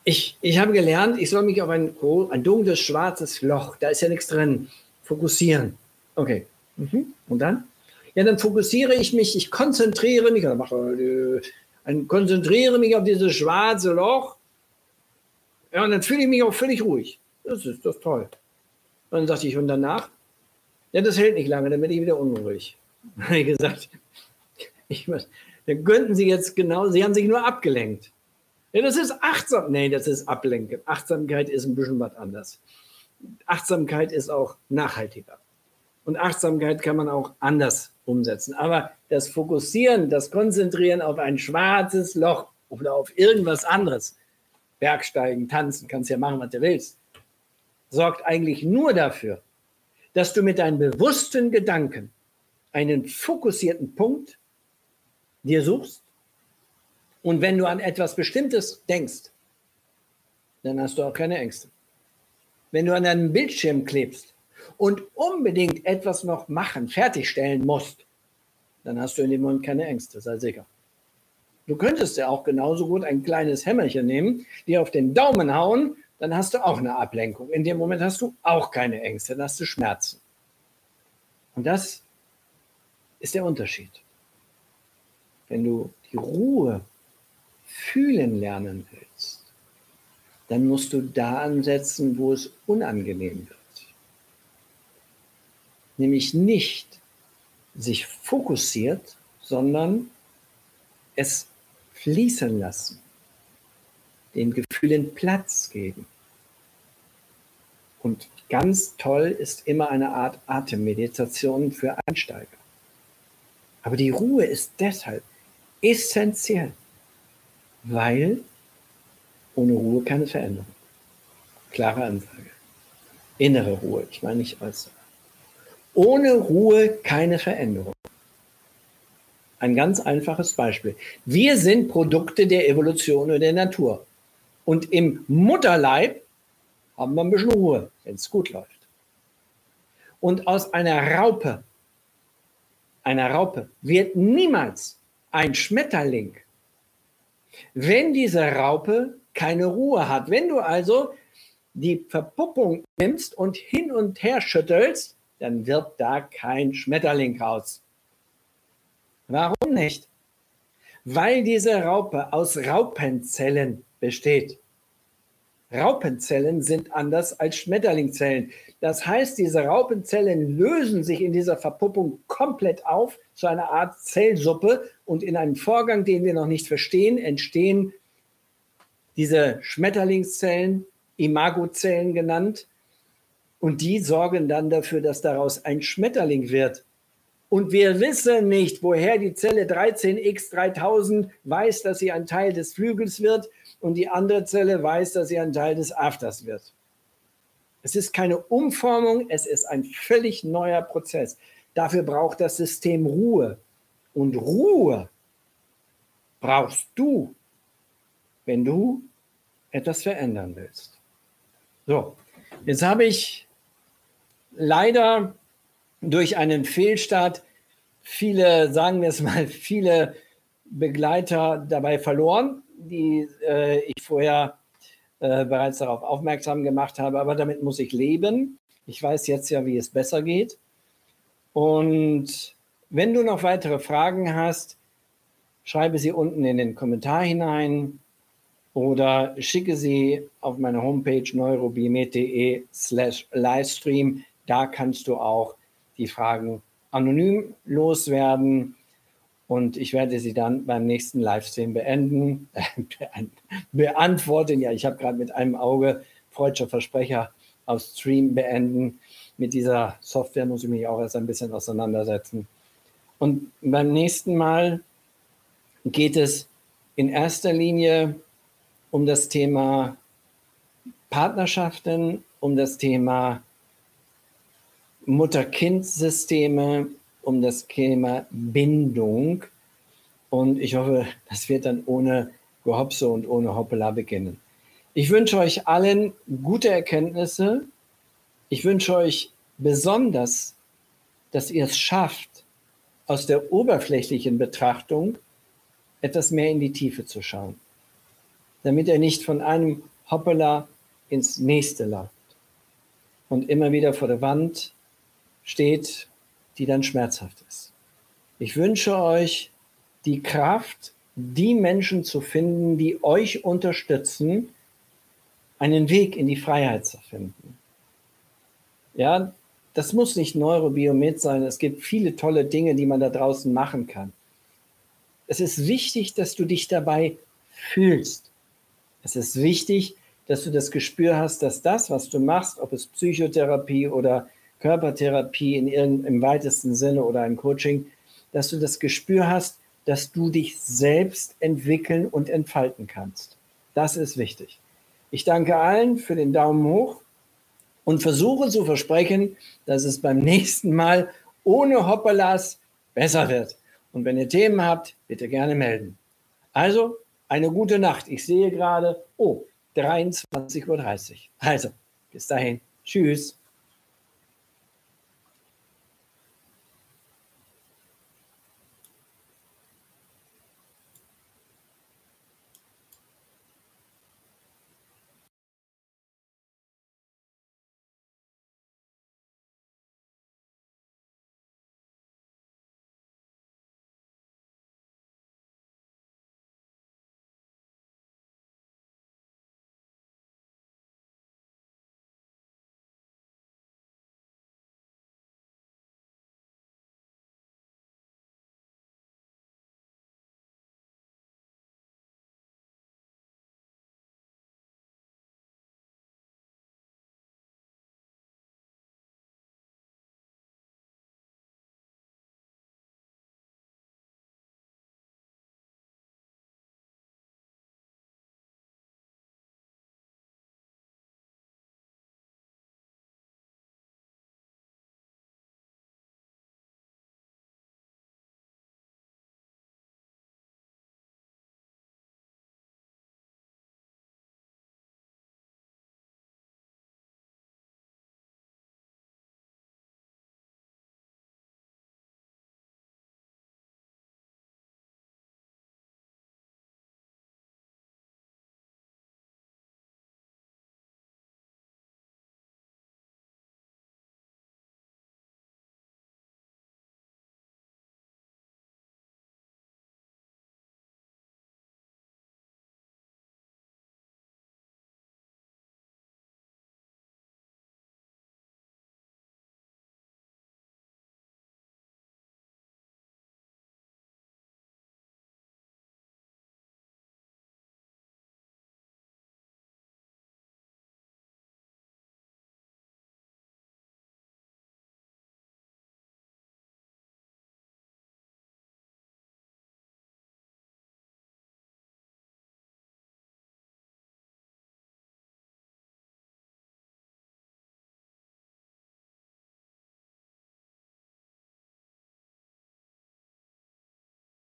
Ich, ich habe gelernt, ich soll mich auf ein, ein dunkles, schwarzes Loch, da ist ja nichts drin, fokussieren. Okay. Mhm. Und dann? Ja, dann fokussiere ich mich, ich konzentriere mich, also mache, äh, konzentriere mich auf dieses schwarze Loch. Ja, und dann fühle ich mich auch völlig ruhig. Das ist das toll. Und dann sagte ich, und danach? Ja, das hält nicht lange, dann bin ich wieder unruhig. Dann habe ich gesagt, ich, dann könnten Sie jetzt genau, Sie haben sich nur abgelenkt. Ja, das ist achtsam. Nee, das ist Ablenken. Achtsamkeit ist ein bisschen was anders. Achtsamkeit ist auch nachhaltiger. Und Achtsamkeit kann man auch anders umsetzen. Aber das Fokussieren, das Konzentrieren auf ein schwarzes Loch oder auf irgendwas anderes, Bergsteigen, tanzen, kannst ja machen, was du willst, sorgt eigentlich nur dafür, dass du mit deinen bewussten Gedanken einen fokussierten Punkt dir suchst und wenn du an etwas Bestimmtes denkst, dann hast du auch keine Ängste. Wenn du an einem Bildschirm klebst und unbedingt etwas noch machen, fertigstellen musst, dann hast du in dem Moment keine Ängste, sei sicher. Du könntest ja auch genauso gut ein kleines Hämmerchen nehmen, dir auf den Daumen hauen, dann hast du auch eine Ablenkung. In dem Moment hast du auch keine Ängste, dann hast du Schmerzen. Und das ist der Unterschied. Wenn du die Ruhe fühlen lernen willst, dann musst du da ansetzen, wo es unangenehm wird. Nämlich nicht sich fokussiert, sondern es fließen lassen, den Gefühlen Platz geben. Und ganz toll ist immer eine Art Atemmeditation für Einsteiger. Aber die Ruhe ist deshalb essentiell, weil ohne Ruhe keine Veränderung. Klare Ansage. Innere Ruhe, ich meine nicht äußere. Ohne Ruhe keine Veränderung. Ein ganz einfaches Beispiel. Wir sind Produkte der Evolution und der Natur. Und im Mutterleib haben wir ein bisschen Ruhe, wenn es gut läuft. Und aus einer Raupe, einer Raupe wird niemals ein Schmetterling wenn diese Raupe keine Ruhe hat. Wenn du also die Verpuppung nimmst und hin und her schüttelst, dann wird da kein Schmetterling raus. Warum nicht? Weil diese Raupe aus Raupenzellen besteht. Raupenzellen sind anders als Schmetterlingzellen. Das heißt, diese Raupenzellen lösen sich in dieser Verpuppung komplett auf zu einer Art Zellsuppe und in einem Vorgang, den wir noch nicht verstehen, entstehen diese Schmetterlingszellen, Imagozellen genannt, und die sorgen dann dafür, dass daraus ein Schmetterling wird. Und wir wissen nicht, woher die Zelle 13x3000 weiß, dass sie ein Teil des Flügels wird und die andere Zelle weiß, dass sie ein Teil des Afters wird. Es ist keine Umformung, es ist ein völlig neuer Prozess. Dafür braucht das System Ruhe. Und Ruhe brauchst du, wenn du etwas verändern willst. So, jetzt habe ich leider durch einen Fehlstart viele, sagen wir es mal, viele Begleiter dabei verloren, die äh, ich vorher äh, bereits darauf aufmerksam gemacht habe. Aber damit muss ich leben. Ich weiß jetzt ja, wie es besser geht. Und wenn du noch weitere Fragen hast, schreibe sie unten in den Kommentar hinein oder schicke sie auf meine Homepage neurobiomet.de slash Livestream. Da kannst du auch die Fragen anonym loswerden und ich werde sie dann beim nächsten Livestream beenden, beantworten. Ja, ich habe gerade mit einem Auge freudscher Versprecher auf Stream beenden. Mit dieser Software muss ich mich auch erst ein bisschen auseinandersetzen. Und beim nächsten Mal geht es in erster Linie um das Thema Partnerschaften, um das Thema Mutter-Kind-Systeme, um das Thema Bindung. Und ich hoffe, das wird dann ohne Gehopse und ohne Hoppela beginnen. Ich wünsche euch allen gute Erkenntnisse. Ich wünsche euch besonders, dass ihr es schafft, aus der oberflächlichen Betrachtung etwas mehr in die Tiefe zu schauen, damit ihr nicht von einem Hoppela ins nächste lauft und immer wieder vor der Wand steht, die dann schmerzhaft ist. Ich wünsche euch die Kraft, die Menschen zu finden, die euch unterstützen, einen Weg in die Freiheit zu finden. Ja, das muss nicht Neurobiomet sein. Es gibt viele tolle Dinge, die man da draußen machen kann. Es ist wichtig, dass du dich dabei fühlst. Es ist wichtig, dass du das Gespür hast, dass das, was du machst, ob es Psychotherapie oder Körpertherapie in im weitesten Sinne oder ein Coaching, dass du das Gespür hast, dass du dich selbst entwickeln und entfalten kannst. Das ist wichtig. Ich danke allen für den Daumen hoch und versuche zu versprechen, dass es beim nächsten Mal ohne Hoppelas besser wird. Und wenn ihr Themen habt, bitte gerne melden. Also, eine gute Nacht. Ich sehe gerade, oh, 23.30 Uhr. Also, bis dahin. Tschüss.